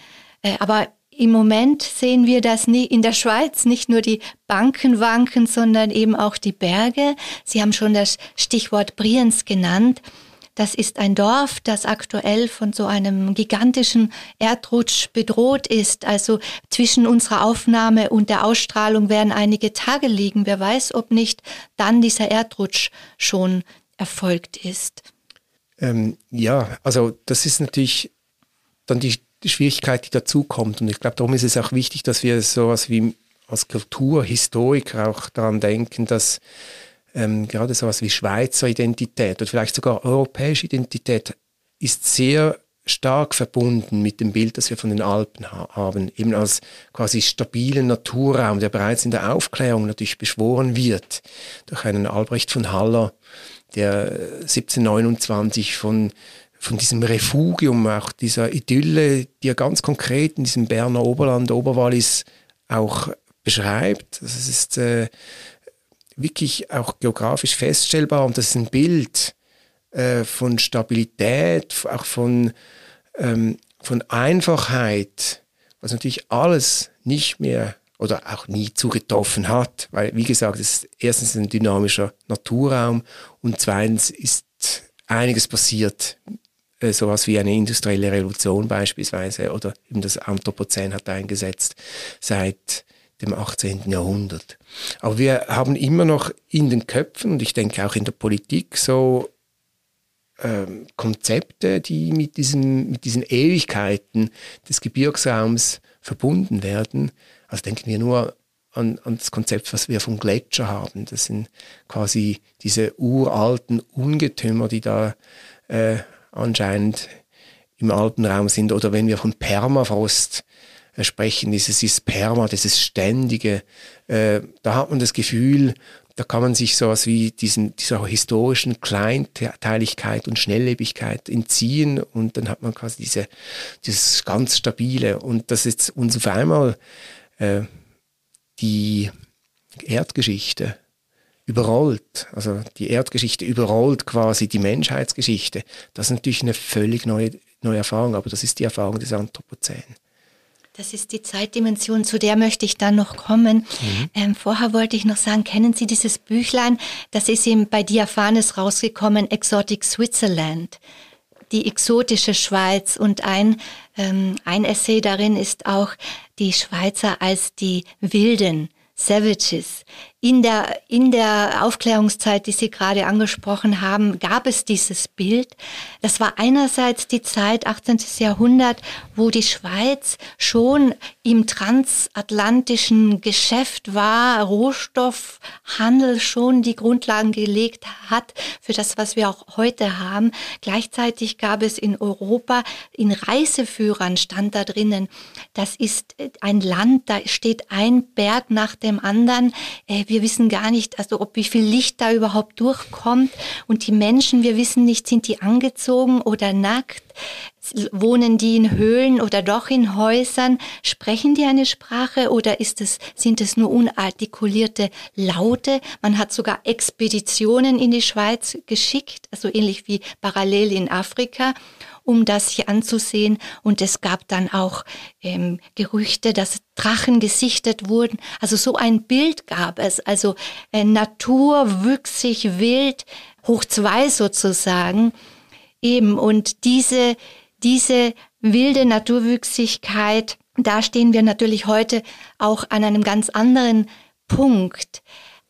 Äh, aber im Moment sehen wir das in der Schweiz nicht nur die Banken wanken, sondern eben auch die Berge. Sie haben schon das Stichwort Brienz genannt. Das ist ein Dorf, das aktuell von so einem gigantischen Erdrutsch bedroht ist. Also zwischen unserer Aufnahme und der Ausstrahlung werden einige Tage liegen. Wer weiß, ob nicht dann dieser Erdrutsch schon erfolgt ist. Ähm, ja, also das ist natürlich dann die die Schwierigkeit, die dazukommt. Und ich glaube, darum ist es auch wichtig, dass wir sowas wie als Kulturhistoriker auch daran denken, dass ähm, gerade sowas wie Schweizer Identität oder vielleicht sogar europäische Identität ist sehr stark verbunden mit dem Bild, das wir von den Alpen ha haben, eben als quasi stabilen Naturraum, der bereits in der Aufklärung natürlich beschworen wird durch einen Albrecht von Haller, der 1729 von von diesem Refugium, auch dieser Idylle, die er ganz konkret in diesem Berner Oberland, Oberwallis auch beschreibt. Das ist äh, wirklich auch geografisch feststellbar und das ist ein Bild äh, von Stabilität, auch von, ähm, von Einfachheit, was natürlich alles nicht mehr oder auch nie zugetroffen hat, weil wie gesagt, es ist erstens ein dynamischer Naturraum und zweitens ist einiges passiert äh, sowas wie eine industrielle Revolution beispielsweise oder eben das Anthropozän hat eingesetzt seit dem 18. Jahrhundert. Aber wir haben immer noch in den Köpfen und ich denke auch in der Politik so ähm, Konzepte, die mit, diesem, mit diesen Ewigkeiten des Gebirgsraums verbunden werden. Also denken wir nur an, an das Konzept, was wir vom Gletscher haben. Das sind quasi diese uralten Ungetümer, die da äh, anscheinend im Alpenraum sind. Oder wenn wir von Permafrost äh, sprechen, dieses ist Perma, dieses Ständige, äh, da hat man das Gefühl, da kann man sich sowas wie diesen, dieser historischen Kleinteiligkeit und Schnelllebigkeit entziehen und dann hat man quasi diese, dieses ganz Stabile. Und das jetzt uns auf einmal äh, die Erdgeschichte überrollt. Also die Erdgeschichte überrollt quasi die Menschheitsgeschichte. Das ist natürlich eine völlig neue, neue Erfahrung, aber das ist die Erfahrung des Anthropozän. Das ist die Zeitdimension, zu der möchte ich dann noch kommen. Mhm. Ähm, vorher wollte ich noch sagen, kennen Sie dieses Büchlein? Das ist eben bei Diaphanes rausgekommen, Exotic Switzerland die exotische Schweiz und ein, ähm, ein Essay darin ist auch die Schweizer als die Wilden, Savages. In der, in der Aufklärungszeit, die Sie gerade angesprochen haben, gab es dieses Bild. Das war einerseits die Zeit 18. Jahrhundert, wo die Schweiz schon im transatlantischen Geschäft war, Rohstoffhandel schon die Grundlagen gelegt hat für das, was wir auch heute haben. Gleichzeitig gab es in Europa, in Reiseführern stand da drinnen, das ist ein Land, da steht ein Berg nach dem anderen. Äh, wir wissen gar nicht, also ob wie viel Licht da überhaupt durchkommt. Und die Menschen, wir wissen nicht, sind die angezogen oder nackt? Wohnen die in Höhlen oder doch in Häusern? Sprechen die eine Sprache oder ist es, sind es nur unartikulierte Laute? Man hat sogar Expeditionen in die Schweiz geschickt, also ähnlich wie parallel in Afrika um das sich anzusehen. Und es gab dann auch ähm, Gerüchte, dass Drachen gesichtet wurden. Also so ein Bild gab es. Also äh, Natur, wüchsig, wild, hoch zwei sozusagen. Eben. Und diese, diese wilde Naturwüchsigkeit, da stehen wir natürlich heute auch an einem ganz anderen Punkt.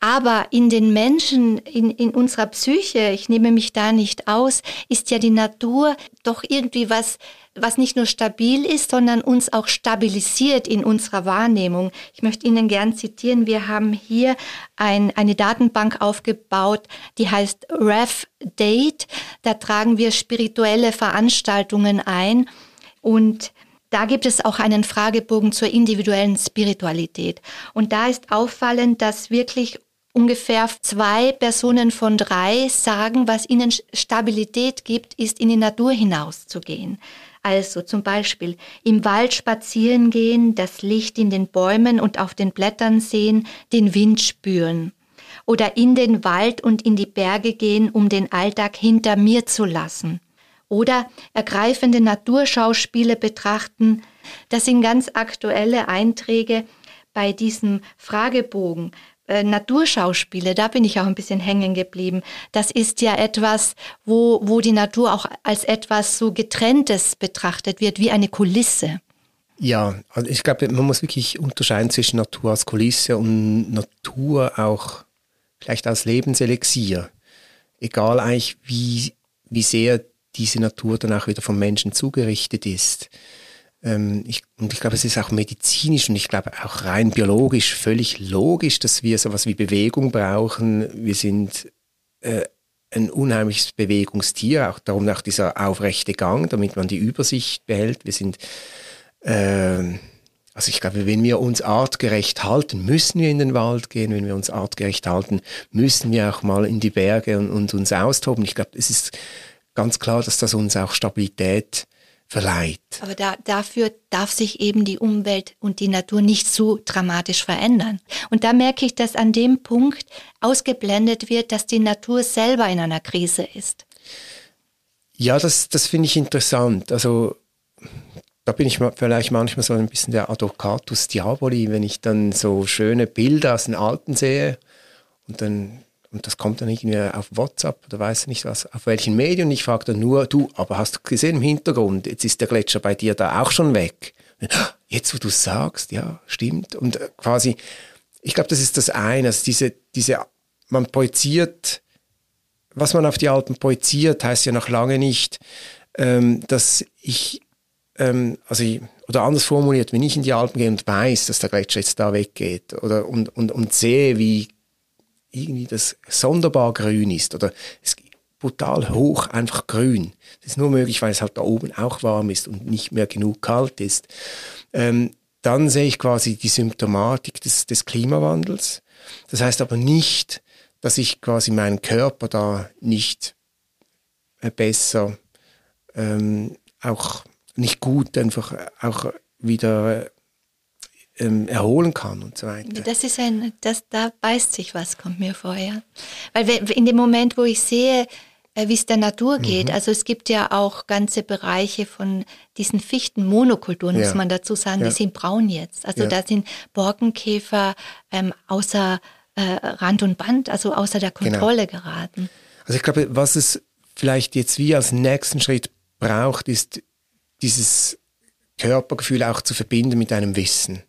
Aber in den Menschen, in, in unserer Psyche, ich nehme mich da nicht aus, ist ja die Natur doch irgendwie was, was nicht nur stabil ist, sondern uns auch stabilisiert in unserer Wahrnehmung. Ich möchte Ihnen gern zitieren. Wir haben hier ein, eine Datenbank aufgebaut, die heißt Rev Date. Da tragen wir spirituelle Veranstaltungen ein und da gibt es auch einen Fragebogen zur individuellen Spiritualität. Und da ist auffallend, dass wirklich ungefähr zwei Personen von drei sagen, was ihnen Stabilität gibt, ist in die Natur hinauszugehen. Also zum Beispiel im Wald spazieren gehen, das Licht in den Bäumen und auf den Blättern sehen, den Wind spüren. Oder in den Wald und in die Berge gehen, um den Alltag hinter mir zu lassen. Oder ergreifende Naturschauspiele betrachten. Das sind ganz aktuelle Einträge bei diesem Fragebogen. Äh, Naturschauspiele, da bin ich auch ein bisschen hängen geblieben. Das ist ja etwas, wo, wo die Natur auch als etwas so getrenntes betrachtet wird, wie eine Kulisse. Ja, also ich glaube, man muss wirklich unterscheiden zwischen Natur als Kulisse und Natur auch vielleicht als Lebenselixier. Egal eigentlich, wie, wie sehr diese Natur dann auch wieder vom Menschen zugerichtet ist. Ähm, ich, und ich glaube, es ist auch medizinisch und ich glaube auch rein biologisch völlig logisch, dass wir sowas wie Bewegung brauchen. Wir sind äh, ein unheimliches Bewegungstier, auch darum auch dieser aufrechte Gang, damit man die Übersicht behält. Wir sind, äh, also ich glaube, wenn wir uns artgerecht halten, müssen wir in den Wald gehen. Wenn wir uns artgerecht halten, müssen wir auch mal in die Berge und, und uns austoben. Ich glaube, es ist ganz klar, dass das uns auch Stabilität verleiht. Aber da, dafür darf sich eben die Umwelt und die Natur nicht so dramatisch verändern. Und da merke ich, dass an dem Punkt ausgeblendet wird, dass die Natur selber in einer Krise ist. Ja, das, das finde ich interessant. Also da bin ich vielleicht manchmal so ein bisschen der Advocatus Diaboli, wenn ich dann so schöne Bilder aus den Alten sehe und dann und das kommt dann irgendwie auf WhatsApp oder weiß nicht was, auf welchen Medien. Und ich frage dann nur, du, aber hast du gesehen im Hintergrund, jetzt ist der Gletscher bei dir da auch schon weg. Jetzt, wo du sagst, ja, stimmt. Und äh, quasi, ich glaube, das ist das eine, also diese, diese, man projiziert, was man auf die Alpen projiziert, heißt ja noch lange nicht, ähm, dass ich, ähm, also ich, oder anders formuliert, wenn ich in die Alpen gehe und weiß, dass der Gletscher jetzt da weggeht oder und, und, und sehe, wie irgendwie das sonderbar grün ist oder es brutal hoch einfach grün. Das ist nur möglich, weil es halt da oben auch warm ist und nicht mehr genug kalt ist. Ähm, dann sehe ich quasi die Symptomatik des, des Klimawandels. Das heißt aber nicht, dass ich quasi meinen Körper da nicht äh, besser, ähm, auch nicht gut einfach auch wieder ähm, erholen kann und so weiter. Das ist ein, das, da beißt sich was, kommt mir vor, ja. Weil in dem Moment, wo ich sehe, äh, wie es der Natur geht. Mhm. Also es gibt ja auch ganze Bereiche von diesen Fichtenmonokulturen, ja. muss man dazu sagen, ja. die sind braun jetzt. Also ja. da sind Borkenkäfer ähm, außer äh, Rand und Band, also außer der genau. Kontrolle genau. geraten. Also ich glaube, was es vielleicht jetzt wie als nächsten Schritt braucht, ist dieses Körpergefühl auch zu verbinden mit einem Wissen.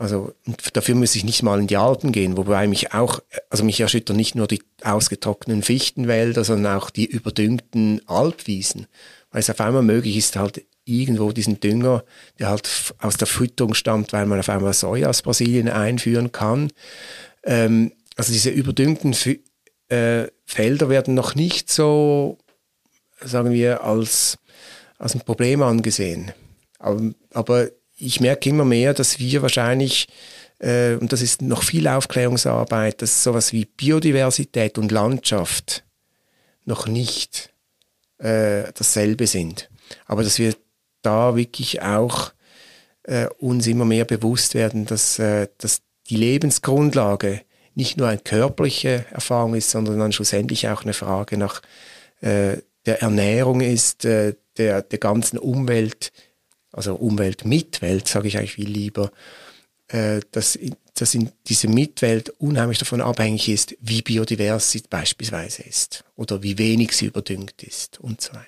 Also dafür muss ich nicht mal in die Alpen gehen, wobei mich auch, also mich erschüttern nicht nur die ausgetrockneten Fichtenwälder, sondern auch die überdüngten Alpwiesen, weil es auf einmal möglich ist, halt irgendwo diesen Dünger, der halt aus der Fütterung stammt, weil man auf einmal Soja aus Brasilien einführen kann. Ähm, also diese überdüngten F äh, Felder werden noch nicht so, sagen wir, als, als ein Problem angesehen. Aber, aber ich merke immer mehr, dass wir wahrscheinlich, äh, und das ist noch viel Aufklärungsarbeit, dass sowas wie Biodiversität und Landschaft noch nicht äh, dasselbe sind. Aber dass wir da wirklich auch äh, uns immer mehr bewusst werden, dass, äh, dass die Lebensgrundlage nicht nur eine körperliche Erfahrung ist, sondern dann schlussendlich auch eine Frage nach äh, der Ernährung ist, äh, der, der ganzen Umwelt, also Umwelt Mitwelt, sage ich eigentlich viel lieber, äh, dass, dass in diese Mitwelt unheimlich davon abhängig ist, wie biodivers sie beispielsweise ist oder wie wenig sie überdüngt ist und so weiter.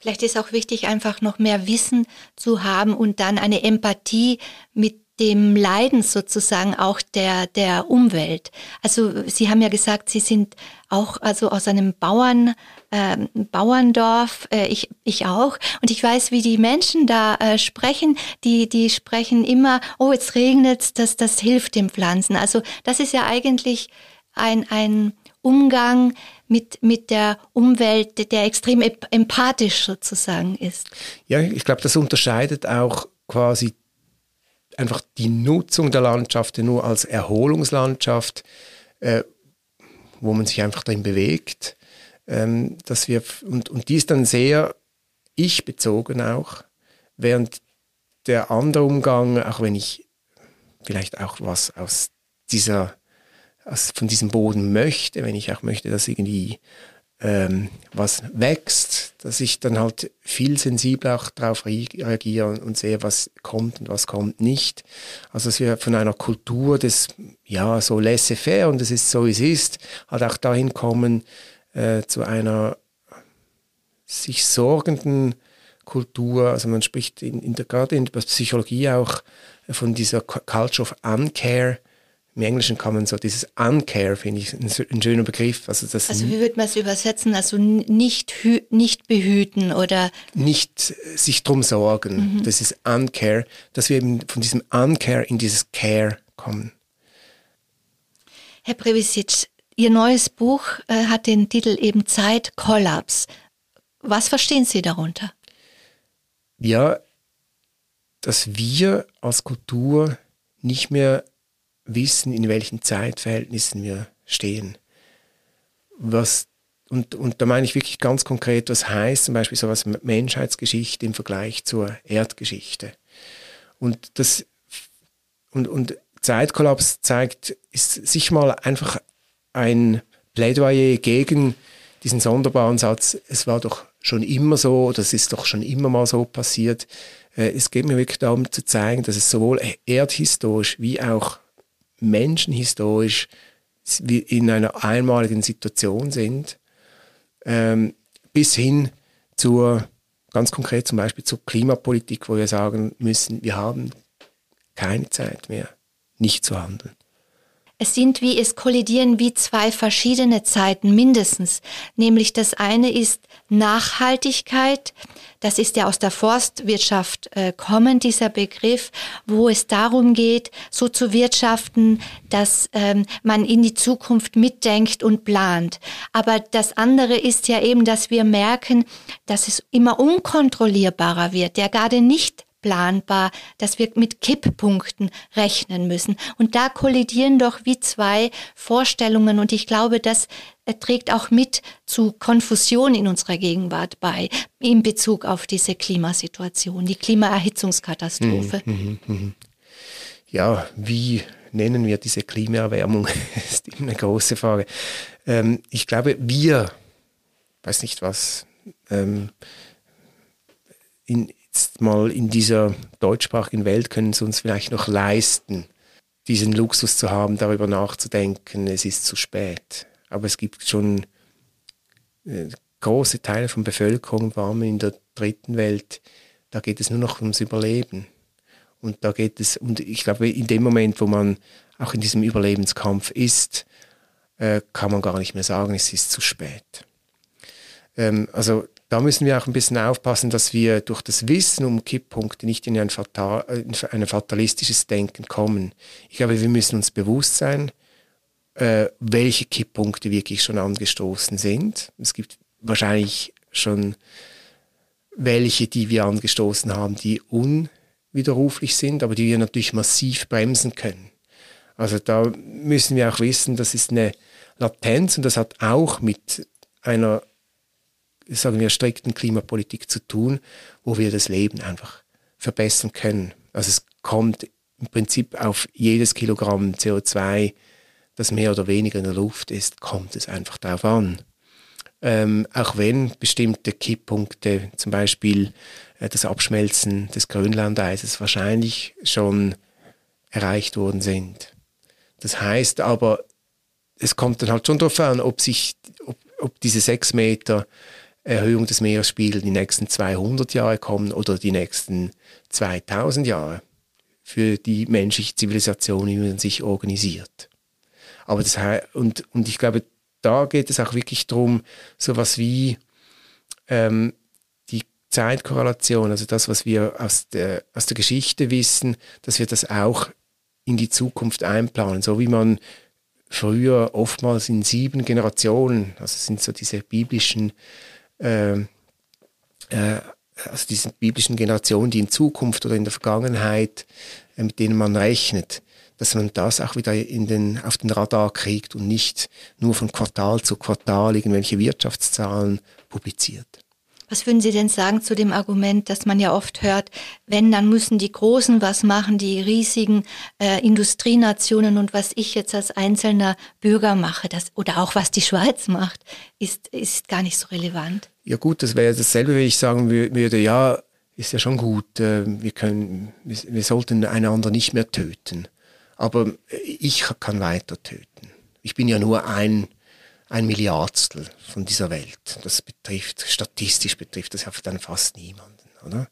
Vielleicht ist auch wichtig, einfach noch mehr Wissen zu haben und dann eine Empathie mit dem Leiden sozusagen auch der, der Umwelt. Also Sie haben ja gesagt, Sie sind auch also aus einem Bauern, äh, Bauerndorf, äh, ich, ich auch. Und ich weiß, wie die Menschen da äh, sprechen. Die, die sprechen immer, oh, jetzt regnet das, das hilft den Pflanzen. Also das ist ja eigentlich ein, ein Umgang mit, mit der Umwelt, der extrem empathisch sozusagen ist. Ja, ich glaube, das unterscheidet auch quasi einfach die Nutzung der Landschaft nur als Erholungslandschaft, äh, wo man sich einfach drin bewegt, ähm, dass wir und, und die ist dann sehr ich-bezogen auch, während der andere Umgang, auch wenn ich vielleicht auch was aus dieser aus, von diesem Boden möchte, wenn ich auch möchte, dass irgendwie ähm, was wächst, dass ich dann halt viel sensibler auch darauf reagiere und sehe, was kommt und was kommt nicht. Also dass wir von einer Kultur des, ja, so laissez-faire und es ist so, es ist, halt auch dahin kommen äh, zu einer sich sorgenden Kultur. Also man spricht in, in der, gerade in der Psychologie auch von dieser Culture of Uncare, im Englischen kann man so dieses Uncare, finde ich, ein, ein, schöner Begriff. Also, das also wie würde man es übersetzen? Also nicht, nicht behüten oder? Nicht äh, sich drum sorgen. Mhm. Das ist Uncare, dass wir eben von diesem Uncare in dieses Care kommen. Herr Previsic, Ihr neues Buch äh, hat den Titel eben Zeit Kollaps. Was verstehen Sie darunter? Ja, dass wir als Kultur nicht mehr wissen, in welchen Zeitverhältnissen wir stehen. Was, und, und da meine ich wirklich ganz konkret, was heißt zum Beispiel sowas Menschheitsgeschichte im Vergleich zur Erdgeschichte. Und das, und, und Zeitkollaps zeigt, ist sich mal einfach ein Plädoyer gegen diesen sonderbaren Satz, es war doch schon immer so, das ist doch schon immer mal so passiert. Äh, es geht mir wirklich darum zu zeigen, dass es sowohl erdhistorisch wie auch menschenhistorisch in einer einmaligen Situation sind, ähm, bis hin zur, ganz konkret zum Beispiel zur Klimapolitik, wo wir sagen müssen, wir haben keine Zeit mehr, nicht zu handeln. Es sind wie, es kollidieren wie zwei verschiedene Zeiten mindestens. Nämlich das eine ist Nachhaltigkeit. Das ist ja aus der Forstwirtschaft äh, kommend, dieser Begriff, wo es darum geht, so zu wirtschaften, dass ähm, man in die Zukunft mitdenkt und plant. Aber das andere ist ja eben, dass wir merken, dass es immer unkontrollierbarer wird, der gerade nicht planbar, dass wir mit Kipppunkten rechnen müssen. Und da kollidieren doch wie zwei Vorstellungen und ich glaube, das trägt auch mit zu Konfusion in unserer Gegenwart bei, in Bezug auf diese Klimasituation, die Klimaerhitzungskatastrophe. Mhm, mh, mh. Ja, wie nennen wir diese Klimaerwärmung? ist eine große Frage. Ähm, ich glaube, wir weiß nicht was, ähm, in, jetzt mal in dieser deutschsprachigen Welt können es uns vielleicht noch leisten, diesen Luxus zu haben, darüber nachzudenken, es ist zu spät. Aber es gibt schon äh, große Teile von Bevölkerung, vor allem in der dritten Welt, da geht es nur noch ums Überleben. Und da geht es, und ich glaube, in dem Moment, wo man auch in diesem Überlebenskampf ist, äh, kann man gar nicht mehr sagen, es ist zu spät. Ähm, also da müssen wir auch ein bisschen aufpassen, dass wir durch das Wissen um Kipppunkte nicht in ein, fatal, in ein fatalistisches Denken kommen. Ich glaube, wir müssen uns bewusst sein, äh, welche Kipppunkte wirklich schon angestoßen sind. Es gibt wahrscheinlich schon welche, die wir angestoßen haben, die unwiderruflich sind, aber die wir natürlich massiv bremsen können. Also da müssen wir auch wissen, das ist eine Latenz und das hat auch mit einer, sagen wir, strikten Klimapolitik zu tun, wo wir das Leben einfach verbessern können. Also es kommt im Prinzip auf jedes Kilogramm CO2, das mehr oder weniger in der Luft ist, kommt es einfach darauf an ähm, auch wenn bestimmte Kipppunkte, zum Beispiel äh, das Abschmelzen des Grönlandeises, wahrscheinlich schon erreicht worden sind. Das heißt aber, es kommt dann halt schon darauf an, ob sich, ob, ob diese sechs Meter Erhöhung des Meeresspiegels die nächsten 200 Jahre kommen oder die nächsten 2000 Jahre für die menschliche Zivilisation, wie man sich organisiert. Aber das und, und ich glaube, da geht es auch wirklich darum, sowas wie ähm, die Zeitkorrelation, also das, was wir aus der, aus der Geschichte wissen, dass wir das auch in die Zukunft einplanen, so wie man früher oftmals in sieben Generationen, also sind so diese biblischen, äh, äh, also diese biblischen Generationen, die in Zukunft oder in der Vergangenheit, äh, mit denen man rechnet, dass man das auch wieder in den, auf den Radar kriegt und nicht nur von Quartal zu Quartal irgendwelche Wirtschaftszahlen publiziert. Was würden Sie denn sagen zu dem Argument, dass man ja oft hört, wenn, dann müssen die Großen was machen, die riesigen äh, Industrienationen und was ich jetzt als einzelner Bürger mache, das, oder auch was die Schweiz macht, ist, ist gar nicht so relevant. Ja gut, das wäre dasselbe, wenn ich sagen würde, ja, ist ja schon gut, äh, wir, können, wir, wir sollten einander nicht mehr töten. Aber ich kann weiter töten. Ich bin ja nur ein, ein Milliardstel von dieser Welt. Das betrifft, statistisch betrifft das dann fast niemanden, oder?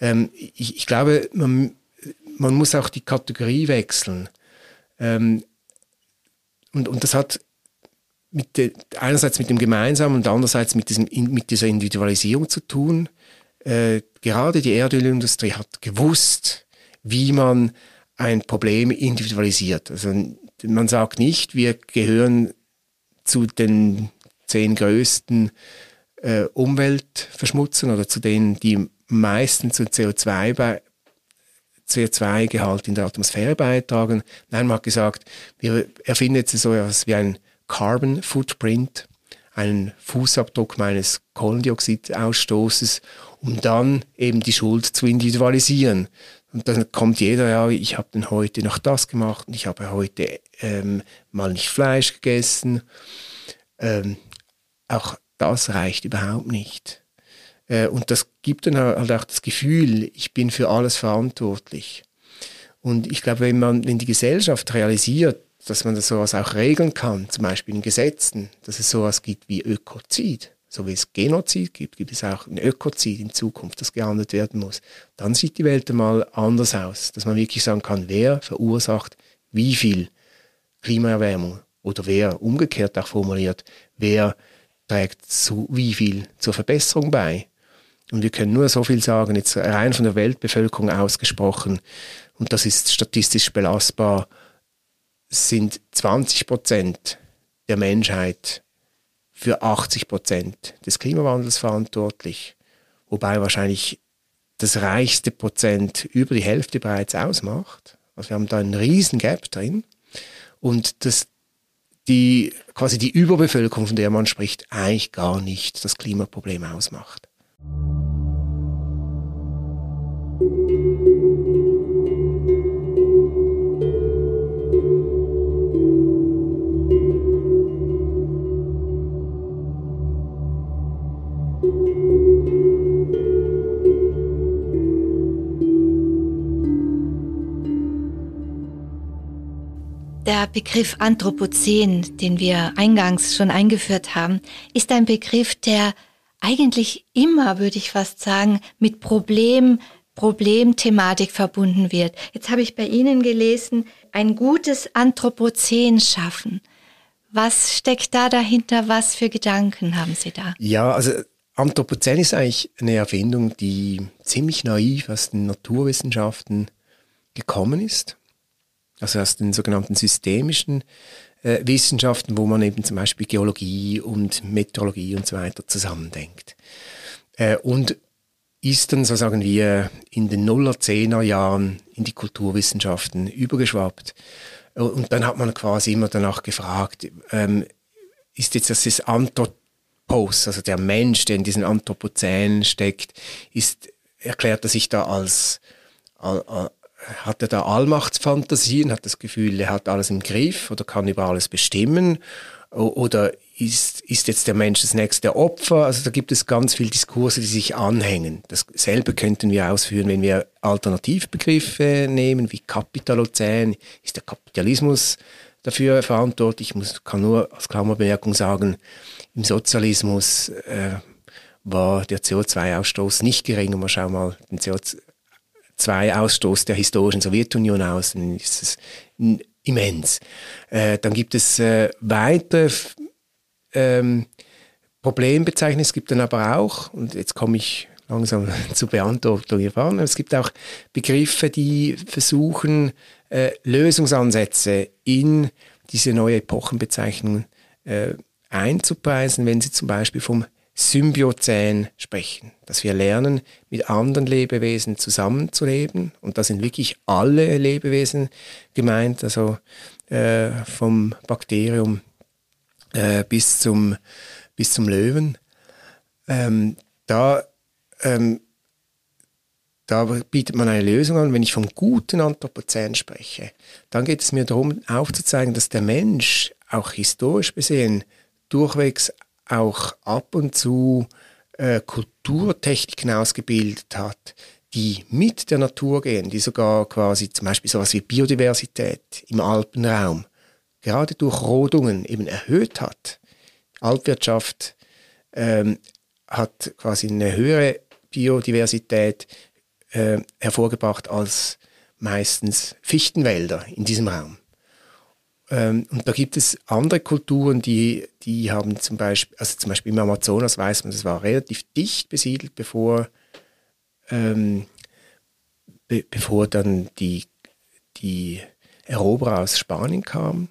Ähm, ich, ich, glaube, man, man muss auch die Kategorie wechseln. Ähm, und, und das hat mit de, einerseits mit dem Gemeinsamen und andererseits mit, diesem, mit dieser Individualisierung zu tun. Äh, gerade die Erdölindustrie hat gewusst, wie man ein Problem individualisiert. Also man sagt nicht, wir gehören zu den zehn größten äh, Umweltverschmutzern oder zu denen, die meisten zu CO2 CO2-Gehalt in der Atmosphäre beitragen. Nein, man hat gesagt, wir erfinden jetzt so etwas wie ein Carbon Footprint, einen Fußabdruck meines Kohlendioxidausstoßes, um dann eben die Schuld zu individualisieren. Und dann kommt jeder, ja, ich habe dann heute noch das gemacht und ich habe heute ähm, mal nicht Fleisch gegessen. Ähm, auch das reicht überhaupt nicht. Äh, und das gibt dann halt auch das Gefühl, ich bin für alles verantwortlich. Und ich glaube, wenn man, wenn die Gesellschaft realisiert, dass man das sowas auch regeln kann, zum Beispiel in Gesetzen, dass es sowas gibt wie Ökozid, so wie es Genozid gibt, gibt es auch ein Ökozid in Zukunft, das geahndet werden muss. Dann sieht die Welt einmal anders aus, dass man wirklich sagen kann, wer verursacht wie viel Klimaerwärmung oder wer umgekehrt auch formuliert, wer trägt zu wie viel zur Verbesserung bei. Und wir können nur so viel sagen, jetzt rein von der Weltbevölkerung ausgesprochen, und das ist statistisch belastbar, sind 20 Prozent der Menschheit für 80 Prozent des Klimawandels verantwortlich, wobei wahrscheinlich das reichste Prozent über die Hälfte bereits ausmacht. Also wir haben da einen riesen Gap drin und das die quasi die Überbevölkerung, von der man spricht, eigentlich gar nicht das Klimaproblem ausmacht. Der Begriff Anthropozän, den wir eingangs schon eingeführt haben, ist ein Begriff, der eigentlich immer, würde ich fast sagen, mit Problem, Problemthematik verbunden wird. Jetzt habe ich bei Ihnen gelesen, ein gutes Anthropozän schaffen. Was steckt da dahinter? Was für Gedanken haben Sie da? Ja, also Anthropozän ist eigentlich eine Erfindung, die ziemlich naiv aus den Naturwissenschaften gekommen ist also aus den sogenannten systemischen äh, Wissenschaften, wo man eben zum Beispiel Geologie und Meteorologie und so weiter zusammendenkt. Äh, und ist dann, so sagen wir, in den Nuller, Zehner Jahren in die Kulturwissenschaften übergeschwappt. Und dann hat man quasi immer danach gefragt, ähm, ist jetzt das, das Anthropos, also der Mensch, der in diesen Anthropozän steckt, ist, erklärt er sich da als, als, hat er da Allmachtsfantasien, hat das Gefühl, er hat alles im Griff oder kann über alles bestimmen? Oder ist, ist jetzt der Mensch das nächste Opfer? Also da gibt es ganz viele Diskurse, die sich anhängen. Dasselbe könnten wir ausführen, wenn wir Alternativbegriffe nehmen, wie Kapitalozän. Ist der Kapitalismus dafür verantwortlich? Ich muss, kann nur als Klammerbemerkung sagen, im Sozialismus äh, war der CO2-Ausstoß nicht gering. Und man schau mal den CO2 CO2-Ausstoß der historischen Sowjetunion aus, dann ist es immens. Äh, dann gibt es äh, weitere ähm, Problembezeichnungen, es gibt dann aber auch, und jetzt komme ich langsam zur Beantwortung hier vorne, es gibt auch Begriffe, die versuchen, äh, Lösungsansätze in diese neue Epochenbezeichnung äh, einzupreisen, wenn sie zum Beispiel vom Symbiozän sprechen, dass wir lernen, mit anderen Lebewesen zusammenzuleben. Und da sind wirklich alle Lebewesen gemeint, also äh, vom Bakterium äh, bis, zum, bis zum Löwen. Ähm, da, ähm, da bietet man eine Lösung an. Wenn ich vom guten Anthropozän spreche, dann geht es mir darum, aufzuzeigen, dass der Mensch auch historisch besehen durchwegs auch ab und zu äh, Kulturtechniken ausgebildet hat, die mit der Natur gehen, die sogar quasi zum Beispiel sowas wie Biodiversität im Alpenraum gerade durch Rodungen eben erhöht hat. Alpwirtschaft ähm, hat quasi eine höhere Biodiversität äh, hervorgebracht als meistens Fichtenwälder in diesem Raum. Ähm, und da gibt es andere Kulturen, die, die haben zum Beispiel, also zum Beispiel im Amazonas weiß man, das war relativ dicht besiedelt, bevor, ähm, be bevor dann die, die Eroberer aus Spanien kamen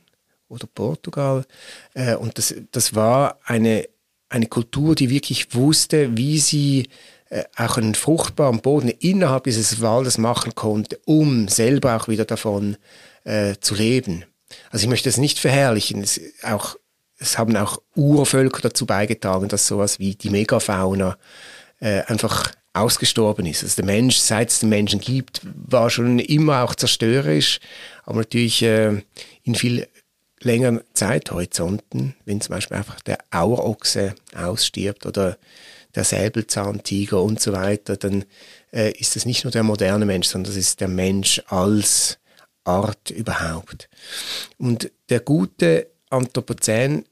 oder Portugal. Äh, und das, das war eine, eine Kultur, die wirklich wusste, wie sie äh, auch einen fruchtbaren Boden innerhalb dieses Waldes machen konnte, um selber auch wieder davon äh, zu leben. Also ich möchte es nicht verherrlichen. Es, auch, es haben auch Urvölker dazu beigetragen, dass sowas wie die Megafauna äh, einfach ausgestorben ist. Also der Mensch, seit es den Menschen gibt, war schon immer auch zerstörerisch, aber natürlich äh, in viel längeren Zeithorizonten, wenn zum Beispiel einfach der Auerochse ausstirbt oder der Säbelzahntiger und so weiter, dann äh, ist das nicht nur der moderne Mensch, sondern das ist der Mensch als Art überhaupt. Und der gute Anthropozän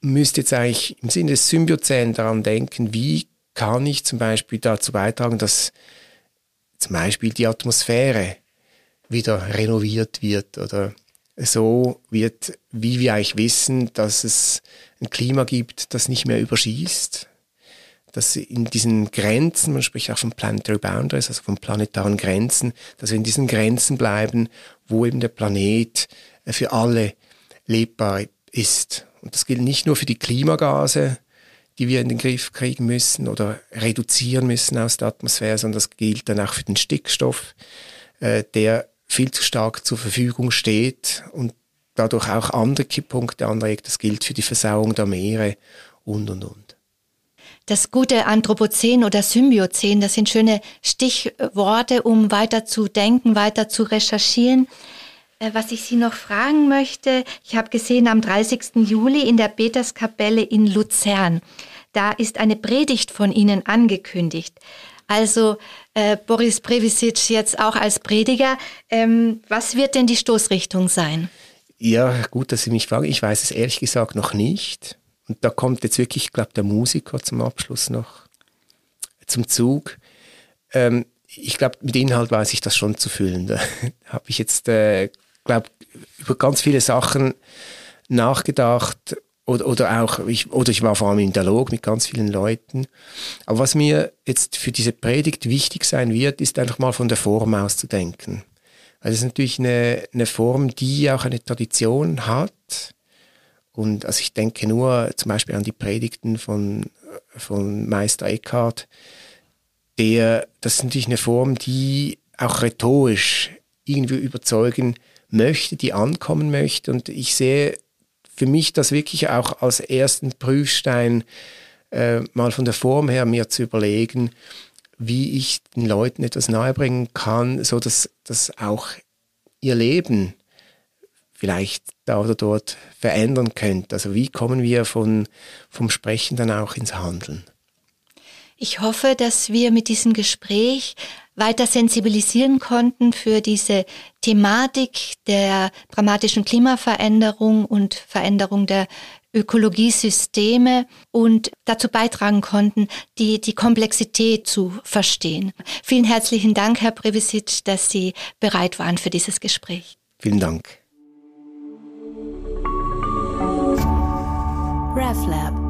müsste jetzt eigentlich im Sinne des Symbiozän daran denken, wie kann ich zum Beispiel dazu beitragen, dass zum Beispiel die Atmosphäre wieder renoviert wird oder so wird, wie wir eigentlich wissen, dass es ein Klima gibt, das nicht mehr überschießt, dass in diesen Grenzen, man spricht auch von Planetary Boundaries, also von planetaren Grenzen, dass wir in diesen Grenzen bleiben, wo eben der Planet äh, für alle lebbar ist. Und das gilt nicht nur für die Klimagase, die wir in den Griff kriegen müssen oder reduzieren müssen aus der Atmosphäre, sondern das gilt dann auch für den Stickstoff, äh, der viel zu stark zur Verfügung steht und dadurch auch andere Kipppunkte anregt. Das gilt für die Versauung der Meere und, und, und. Das gute Anthropozän oder Symbiozän, das sind schöne Stichworte, um weiter zu denken, weiter zu recherchieren. Äh, was ich Sie noch fragen möchte, ich habe gesehen am 30. Juli in der Peterskapelle in Luzern, Da ist eine Predigt von Ihnen angekündigt. Also äh, Boris Previsic jetzt auch als Prediger. Ähm, was wird denn die Stoßrichtung sein? Ja, gut, dass Sie mich fragen. Ich weiß es ehrlich gesagt noch nicht. Und da kommt jetzt wirklich, ich glaube, der Musiker zum Abschluss noch zum Zug. Ähm, ich glaube, mit Inhalt weiß ich das schon zu füllen. Da habe ich jetzt, äh, glaube über ganz viele Sachen nachgedacht oder, oder auch, ich, oder ich war vor allem im Dialog mit ganz vielen Leuten. Aber was mir jetzt für diese Predigt wichtig sein wird, ist einfach mal von der Form aus zu denken. Weil das ist natürlich eine, eine Form, die auch eine Tradition hat. Und also ich denke nur zum Beispiel an die Predigten von, von Meister Eckhart, der, das ist natürlich eine Form, die auch rhetorisch irgendwie überzeugen möchte, die ankommen möchte. Und ich sehe für mich das wirklich auch als ersten Prüfstein, äh, mal von der Form her mir zu überlegen, wie ich den Leuten etwas nahebringen kann, so dass, dass auch ihr Leben vielleicht da oder dort verändern könnte. Also wie kommen wir von, vom Sprechen dann auch ins Handeln? Ich hoffe, dass wir mit diesem Gespräch weiter sensibilisieren konnten für diese Thematik der dramatischen Klimaveränderung und Veränderung der Ökologiesysteme und dazu beitragen konnten, die, die Komplexität zu verstehen. Vielen herzlichen Dank, Herr Previsic, dass Sie bereit waren für dieses Gespräch. Vielen Dank. RefLab